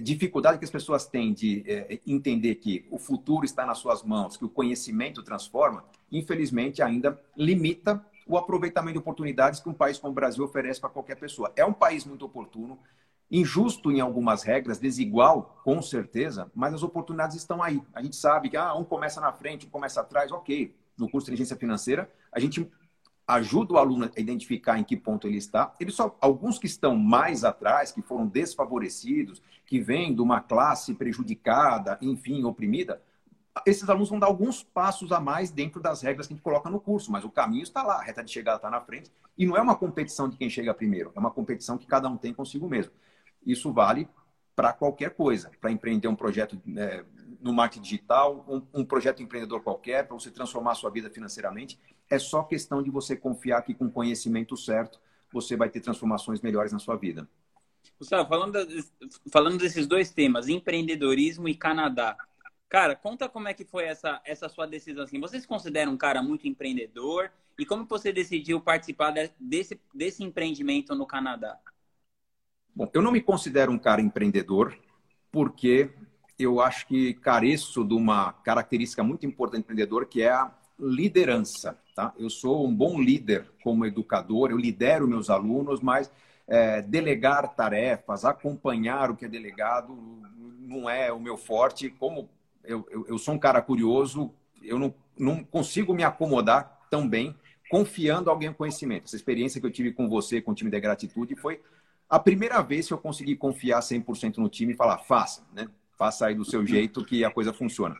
B: dificuldade que as pessoas têm de é, entender que o futuro está nas suas mãos, que o conhecimento transforma, infelizmente ainda limita o aproveitamento de oportunidades que um país como o Brasil oferece para qualquer pessoa. É um país muito oportuno, injusto em algumas regras, desigual, com certeza, mas as oportunidades estão aí. A gente sabe que ah, um começa na frente, um começa atrás, ok. No curso de inteligência financeira, a gente ajuda o aluno a identificar em que ponto ele está. Ele só alguns que estão mais atrás, que foram desfavorecidos, que vêm de uma classe prejudicada, enfim, oprimida, esses alunos vão dar alguns passos a mais dentro das regras que a gente coloca no curso, mas o caminho está lá, a reta de chegada está na frente. E não é uma competição de quem chega primeiro, é uma competição que cada um tem consigo mesmo. Isso vale para qualquer coisa, para empreender um projeto é, no marketing digital, um, um projeto empreendedor qualquer, para você transformar a sua vida financeiramente. É só questão de você confiar que com conhecimento certo você vai ter transformações melhores na sua vida.
A: Gustavo, falando, falando desses dois temas, empreendedorismo e Canadá, Cara, conta como é que foi essa, essa sua decisão. Assim. Você se considera um cara muito empreendedor? E como você decidiu participar de, desse, desse empreendimento no Canadá?
B: Bom, eu não me considero um cara empreendedor, porque eu acho que careço de uma característica muito importante do empreendedor, que é a liderança. Tá? Eu sou um bom líder como educador, eu lidero meus alunos, mas é, delegar tarefas, acompanhar o que é delegado, não é o meu forte. Como eu, eu, eu sou um cara curioso, eu não, não consigo me acomodar tão bem confiando alguém no conhecimento. Essa experiência que eu tive com você, com o time da Gratitude, foi a primeira vez que eu consegui confiar 100% no time e falar, faça, né? Faça aí do seu jeito que a coisa funciona.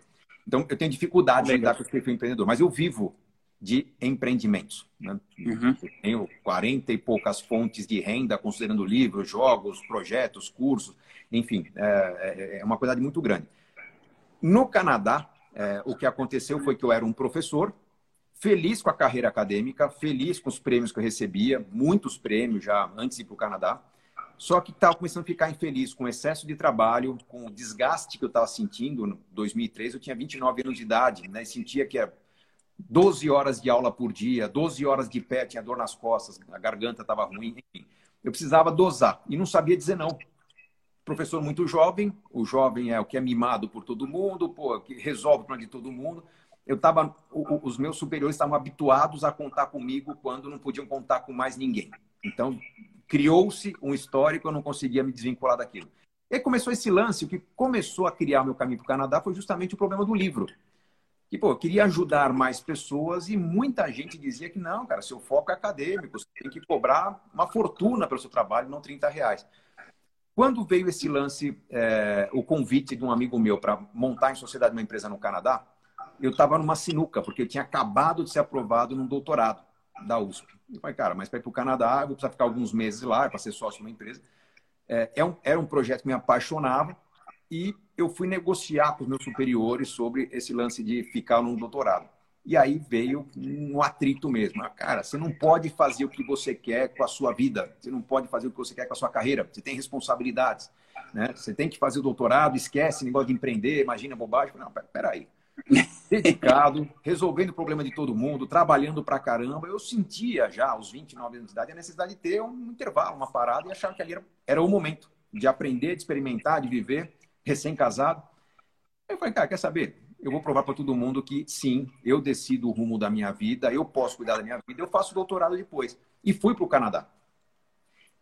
B: Então, eu tenho dificuldade Legal. de lidar com esse perfil empreendedor, mas eu vivo de empreendimentos. Né? Uhum. Tenho 40 e poucas fontes de renda, considerando livros, jogos, projetos, cursos, enfim, é, é, é uma quantidade muito grande. No Canadá, é, o que aconteceu foi que eu era um professor, feliz com a carreira acadêmica, feliz com os prêmios que eu recebia, muitos prêmios já antes de ir para o Canadá, só que estava começando a ficar infeliz com o excesso de trabalho, com o desgaste que eu estava sentindo. Em 2003, eu tinha 29 anos de idade, né? sentia que era 12 horas de aula por dia, 12 horas de pé, tinha dor nas costas, a garganta estava ruim, enfim. Eu precisava dosar e não sabia dizer não professor muito jovem, o jovem é o que é mimado por todo mundo, pô, que resolve o problema de todo mundo. Eu tava, os meus superiores estavam habituados a contar comigo quando não podiam contar com mais ninguém. Então, criou-se um histórico, eu não conseguia me desvincular daquilo. E aí começou esse lance, o que começou a criar o meu caminho para o Canadá foi justamente o problema do livro. Que, pô, eu queria ajudar mais pessoas e muita gente dizia que não, cara, seu foco é acadêmico, você tem que cobrar uma fortuna pelo seu trabalho, não 30 reais. Quando veio esse lance, é, o convite de um amigo meu para montar em sociedade uma empresa no Canadá, eu estava numa sinuca, porque eu tinha acabado de ser aprovado num doutorado da USP. Eu falei, cara, mas para ir para o Canadá, eu vou precisar ficar alguns meses lá, para ser sócio de uma empresa. É, é um, era um projeto que me apaixonava e eu fui negociar com os meus superiores sobre esse lance de ficar no doutorado. E aí veio um atrito mesmo. Ah, cara, você não pode fazer o que você quer com a sua vida. Você não pode fazer o que você quer com a sua carreira. Você tem responsabilidades. Né? Você tem que fazer o doutorado, esquece negócio de empreender, imagina bobagem. Não, peraí. Dedicado, resolvendo o problema de todo mundo, trabalhando pra caramba. Eu sentia já, aos 29 anos de idade, a necessidade de ter um intervalo, uma parada, e achava que ali era, era o momento de aprender, de experimentar, de viver, recém-casado. Eu falei, cara, quer saber? eu vou provar para todo mundo que sim, eu decido o rumo da minha vida, eu posso cuidar da minha vida, eu faço doutorado depois. E fui para o Canadá.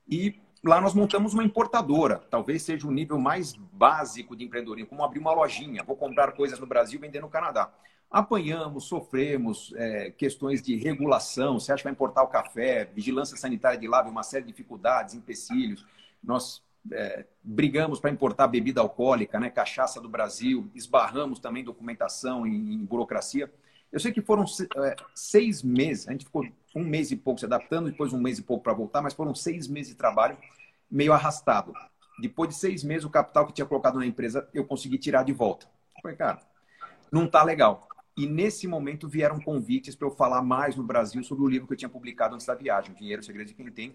B: E lá nós montamos uma importadora, talvez seja o nível mais básico de empreendedorismo, como abrir uma lojinha, vou comprar coisas no Brasil e vender no Canadá. Apanhamos, sofremos é, questões de regulação, você acha que vai importar o café, vigilância sanitária de lá, uma série de dificuldades, empecilhos. Nós é, brigamos para importar bebida alcoólica, né, cachaça do Brasil, esbarramos também documentação em, em burocracia. Eu sei que foram é, seis meses, a gente ficou um mês e pouco se adaptando, depois um mês e pouco para voltar, mas foram seis meses de trabalho meio arrastado. Depois de seis meses, o capital que tinha colocado na empresa eu consegui tirar de volta. Falei, cara, não tá legal. E nesse momento vieram convites para eu falar mais no Brasil sobre o livro que eu tinha publicado antes da viagem, Dinheiro, Segredo de Quem Tem,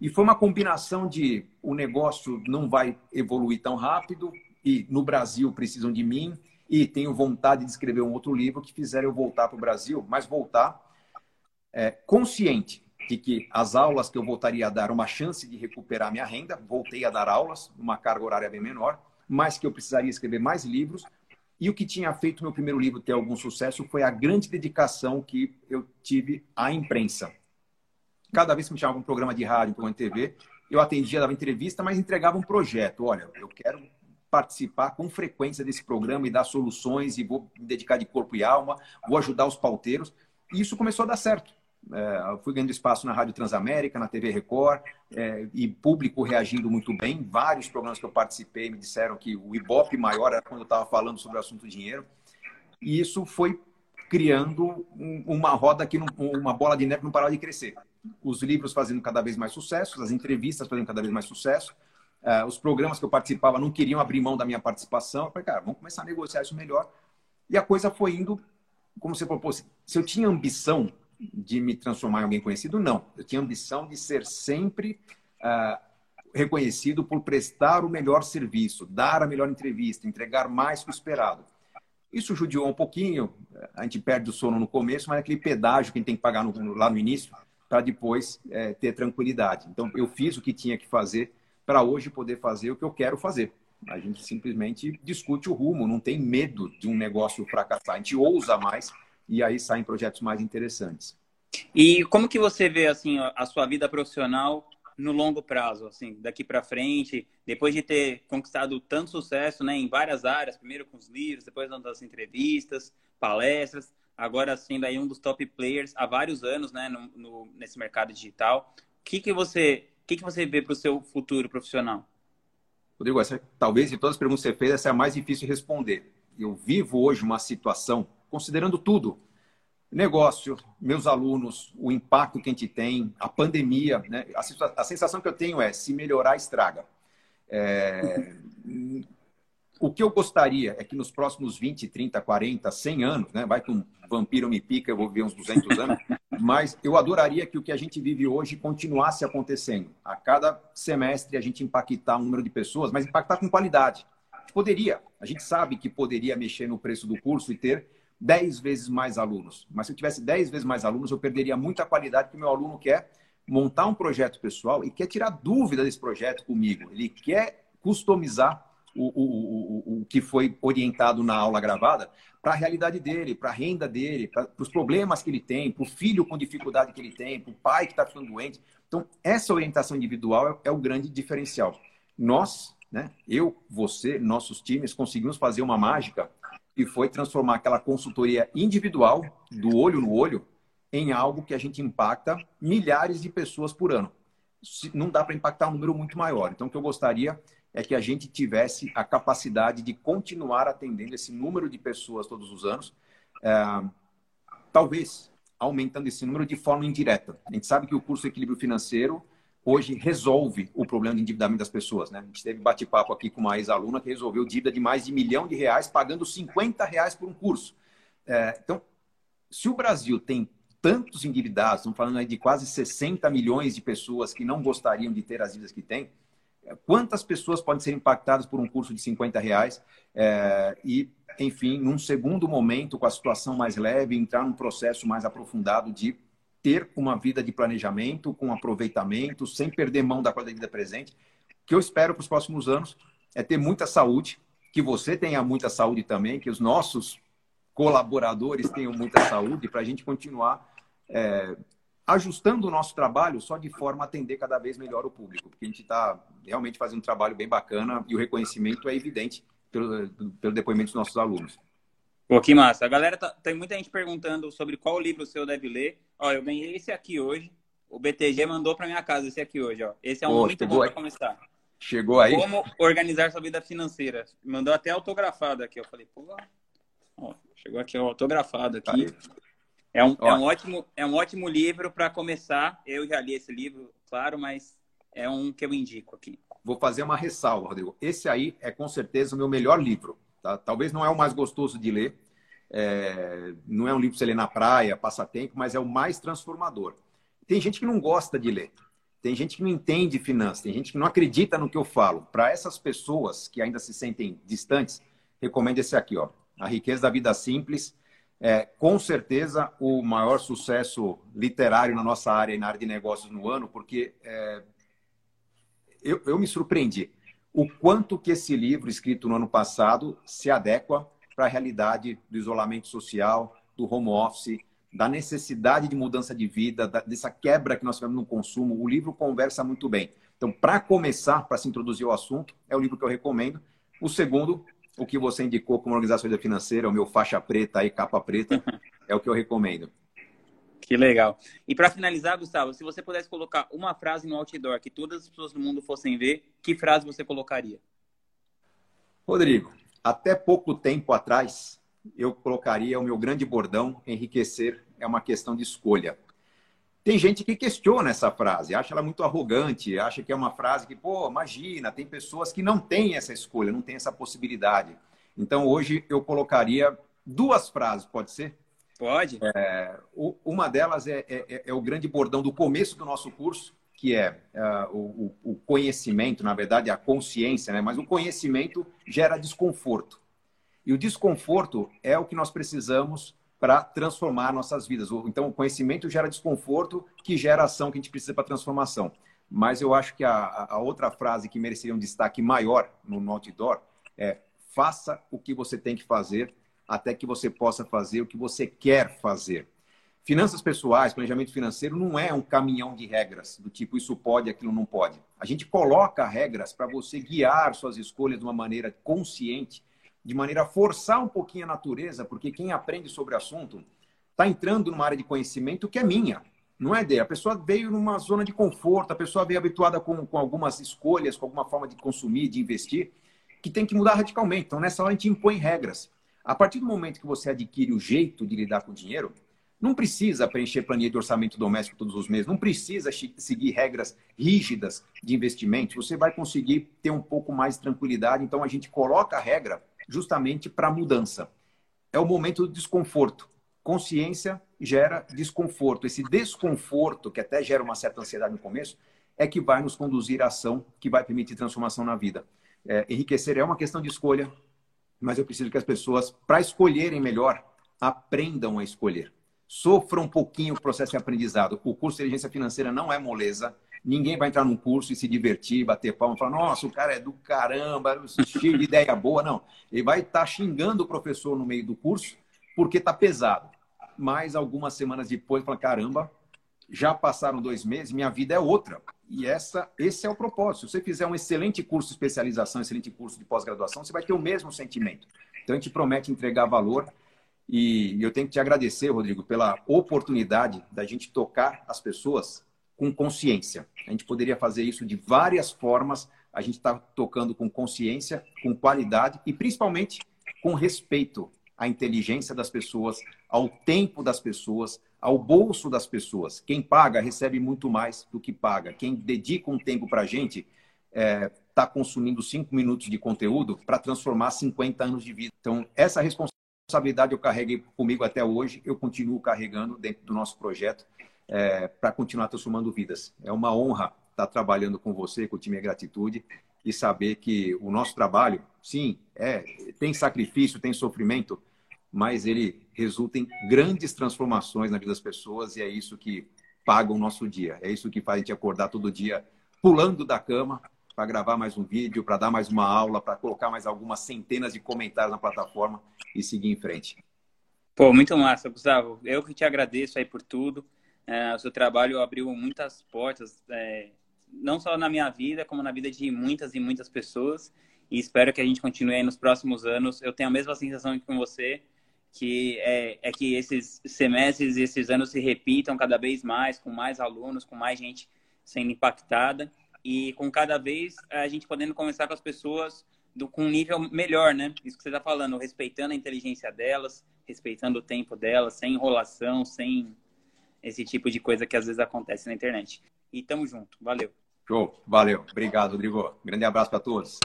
B: e foi uma combinação de o negócio não vai evoluir tão rápido e no Brasil precisam de mim e tenho vontade de escrever um outro livro que fizeram eu voltar para o Brasil, mas voltar é, consciente de que as aulas que eu voltaria a dar uma chance de recuperar minha renda, voltei a dar aulas, uma carga horária bem menor, mas que eu precisaria escrever mais livros. E o que tinha feito meu primeiro livro ter algum sucesso foi a grande dedicação que eu tive à imprensa. Cada vez que me chamava um programa de rádio, um programa de TV, eu atendia, dava entrevista, mas entregava um projeto. Olha, eu quero participar com frequência desse programa e dar soluções e vou me dedicar de corpo e alma, vou ajudar os pauteiros. E isso começou a dar certo. É, fui ganhando espaço na Rádio Transamérica, na TV Record, é, e público reagindo muito bem. Vários programas que eu participei me disseram que o Ibope maior era quando eu estava falando sobre o assunto dinheiro. E isso foi criando uma roda que, não, uma bola de neve não parava de crescer os livros fazendo cada vez mais sucesso, as entrevistas fazendo cada vez mais sucesso. Uh, os programas que eu participava não queriam abrir mão da minha participação. Eu falei, cara, vamos começar a negociar isso melhor. E a coisa foi indo, como você propôs. Se eu tinha ambição de me transformar em alguém conhecido, não. Eu tinha ambição de ser sempre uh, reconhecido por prestar o melhor serviço, dar a melhor entrevista, entregar mais que o esperado. Isso judiou um pouquinho, a gente perde o sono no começo, mas é aquele pedágio que a gente tem que pagar no, lá no início para depois é, ter tranquilidade. Então, eu fiz o que tinha que fazer para hoje poder fazer o que eu quero fazer. A gente simplesmente discute o rumo, não tem medo de um negócio fracassar. A gente ousa mais e aí saem projetos mais interessantes.
A: E como que você vê assim a sua vida profissional no longo prazo, assim, daqui para frente, depois de ter conquistado tanto sucesso, né, em várias áreas, primeiro com os livros, depois das entrevistas, palestras, agora sendo aí um dos top players há vários anos, né, no, no nesse mercado digital. O que, que você, que, que você vê para o seu futuro profissional?
B: Rodrigo, essa, talvez de todas as perguntas que você fez, essa é a mais difícil de responder. Eu vivo hoje uma situação, considerando tudo, negócio, meus alunos, o impacto que a gente tem, a pandemia, né? a, sensação que eu tenho é, se melhorar, estraga. É, o que eu gostaria é que nos próximos 20, 30, 40, 100 anos, né? vai que um vampiro me pica, eu vou viver uns 200 anos, (laughs) mas eu adoraria que o que a gente vive hoje continuasse acontecendo. A cada semestre a gente impactar um número de pessoas, mas impactar com qualidade. Poderia, a gente sabe que poderia mexer no preço do curso e ter 10 vezes mais alunos. Mas se eu tivesse 10 vezes mais alunos, eu perderia muita qualidade que meu aluno quer montar um projeto pessoal e quer tirar dúvida desse projeto comigo. Ele quer customizar o, o, o, o que foi orientado na aula gravada para a realidade dele, para a renda dele, para os problemas que ele tem, para o filho com dificuldade que ele tem, para o pai que está ficando doente. Então, essa orientação individual é, é o grande diferencial. Nós, né, eu, você, nossos times, conseguimos fazer uma mágica que foi transformar aquela consultoria individual, do olho no olho, em algo que a gente impacta milhares de pessoas por ano. Não dá para impactar um número muito maior. Então, o que eu gostaria é que a gente tivesse a capacidade de continuar atendendo esse número de pessoas todos os anos, é, talvez aumentando esse número de forma indireta. A gente sabe que o curso Equilíbrio Financeiro hoje resolve o problema de endividamento das pessoas. Né? A gente teve bate-papo aqui com uma ex-aluna que resolveu dívida de mais de milhão de reais pagando 50 reais por um curso. É, então, se o Brasil tem tantos endividados, estamos falando aí de quase 60 milhões de pessoas que não gostariam de ter as dívidas que têm, é, quantas pessoas podem ser impactadas por um curso de 50 reais é, e, enfim, num segundo momento, com a situação mais leve, entrar num processo mais aprofundado de ter uma vida de planejamento, com aproveitamento, sem perder mão da qualidade de vida presente. O que eu espero para os próximos anos é ter muita saúde, que você tenha muita saúde também, que os nossos colaboradores tenham muita saúde, para a gente continuar é, ajustando o nosso trabalho só de forma a atender cada vez melhor o público, porque a gente está realmente fazendo um trabalho bem bacana e o reconhecimento é evidente pelo, pelo depoimento dos nossos alunos.
A: Pô, que massa. A galera tá, tem muita gente perguntando sobre qual livro o seu deve ler. Ó, eu ganhei esse aqui hoje. O BTG mandou para minha casa esse aqui hoje, ó. Esse é um Pô, muito bom para começar.
B: Chegou aí?
A: Como organizar sua vida financeira. Mandou até autografado aqui. Eu falei, pô, ó, chegou aqui ó, autografado aqui. É um, é um ótimo, é um ótimo livro para começar. Eu já li esse livro, claro, mas é um que eu indico aqui.
B: Vou fazer uma ressalva, Rodrigo. Esse aí é com certeza o meu melhor livro. Tá? Talvez não é o mais gostoso de ler, é, não é um livro para você ler na praia, passatempo, mas é o mais transformador. Tem gente que não gosta de ler, tem gente que não entende finanças, tem gente que não acredita no que eu falo. Para essas pessoas que ainda se sentem distantes, recomendo esse aqui, ó, A Riqueza da Vida Simples. É, com certeza o maior sucesso literário na nossa área e na área de negócios no ano, porque é, eu, eu me surpreendi o quanto que esse livro, escrito no ano passado, se adequa para a realidade do isolamento social, do home office, da necessidade de mudança de vida, dessa quebra que nós tivemos no consumo. O livro conversa muito bem. Então, para começar, para se introduzir ao assunto, é o livro que eu recomendo. O segundo, o que você indicou como organização financeira, o meu faixa preta e capa preta, (laughs) é o que eu recomendo.
A: Que legal. E para finalizar, Gustavo, se você pudesse colocar uma frase no outdoor que todas as pessoas do mundo fossem ver, que frase você colocaria?
B: Rodrigo, até pouco tempo atrás, eu colocaria o meu grande bordão: enriquecer é uma questão de escolha. Tem gente que questiona essa frase, acha ela muito arrogante, acha que é uma frase que, pô, imagina, tem pessoas que não têm essa escolha, não têm essa possibilidade. Então, hoje eu colocaria duas frases, pode ser?
A: Pode.
B: É, uma delas é, é, é, é, o grande bordão do começo do nosso curso, que é uh, o, o, conhecimento, na verdade, a consciência, né? mas o conhecimento gera desconforto. E o desconforto é o que nós precisamos para transformar nossas vidas. Então, o conhecimento gera desconforto, que gera ação que a gente precisa para transformação. Mas eu acho que a, a outra frase que mereceria um destaque maior no outdoor é faça o que você tem que fazer até que você possa fazer o que você quer fazer. Finanças pessoais, planejamento financeiro não é um caminhão de regras, do tipo isso pode, aquilo não pode. A gente coloca regras para você guiar suas escolhas de uma maneira consciente, de maneira a forçar um pouquinho a natureza, porque quem aprende sobre o assunto está entrando numa área de conhecimento que é minha, não é dele. A pessoa veio numa zona de conforto, a pessoa veio habituada com, com algumas escolhas, com alguma forma de consumir, de investir, que tem que mudar radicalmente. Então, nessa hora, a gente impõe regras. A partir do momento que você adquire o jeito de lidar com o dinheiro, não precisa preencher planilha de orçamento doméstico todos os meses, não precisa seguir regras rígidas de investimento, você vai conseguir ter um pouco mais de tranquilidade. Então, a gente coloca a regra justamente para a mudança. É o momento do desconforto. Consciência gera desconforto. Esse desconforto, que até gera uma certa ansiedade no começo, é que vai nos conduzir à ação que vai permitir transformação na vida. É, enriquecer é uma questão de escolha, mas eu preciso que as pessoas, para escolherem melhor, aprendam a escolher. Sofram um pouquinho o processo de aprendizado. O curso de inteligência financeira não é moleza. Ninguém vai entrar num curso e se divertir, bater palma, falar, nossa, o cara é do caramba, cheio de ideia boa. Não. Ele vai estar tá xingando o professor no meio do curso porque está pesado. Mas algumas semanas depois, fala, caramba, já passaram dois meses, minha vida é outra. E essa, esse é o propósito. Se você fizer um excelente curso de especialização, excelente curso de pós-graduação, você vai ter o mesmo sentimento. Então, a gente promete entregar valor. E eu tenho que te agradecer, Rodrigo, pela oportunidade da gente tocar as pessoas com consciência. A gente poderia fazer isso de várias formas. A gente está tocando com consciência, com qualidade e principalmente com respeito à inteligência das pessoas, ao tempo das pessoas, ao bolso das pessoas. Quem paga recebe muito mais do que paga. Quem dedica um tempo para a gente está é, tá consumindo cinco minutos de conteúdo para transformar 50 anos de vida. Então, essa responsabilidade eu carreguei comigo até hoje, eu continuo carregando dentro do nosso projeto é, para continuar transformando vidas. É uma honra estar tá trabalhando com você, com o time Gratitude, e saber que o nosso trabalho, sim, é, tem sacrifício, tem sofrimento, mas ele resulta em grandes transformações na vida das pessoas e é isso que paga o nosso dia. É isso que faz a gente acordar todo dia pulando da cama para gravar mais um vídeo, para dar mais uma aula, para colocar mais algumas centenas de comentários na plataforma e seguir em frente.
A: Pô, muito massa, Gustavo. Eu que te agradeço aí por tudo. É, o seu trabalho abriu muitas portas, é, não só na minha vida, como na vida de muitas e muitas pessoas. E espero que a gente continue aí nos próximos anos. Eu tenho a mesma sensação que com você, que é, é que esses semestres e esses anos se repitam cada vez mais, com mais alunos, com mais gente sendo impactada e com cada vez a gente podendo conversar com as pessoas do, com um nível melhor, né? Isso que você está falando, respeitando a inteligência delas, respeitando o tempo delas, sem enrolação, sem esse tipo de coisa que às vezes acontece na internet. E tamo junto. Valeu.
B: Show. Valeu. Obrigado, Rodrigo. Grande abraço para todos.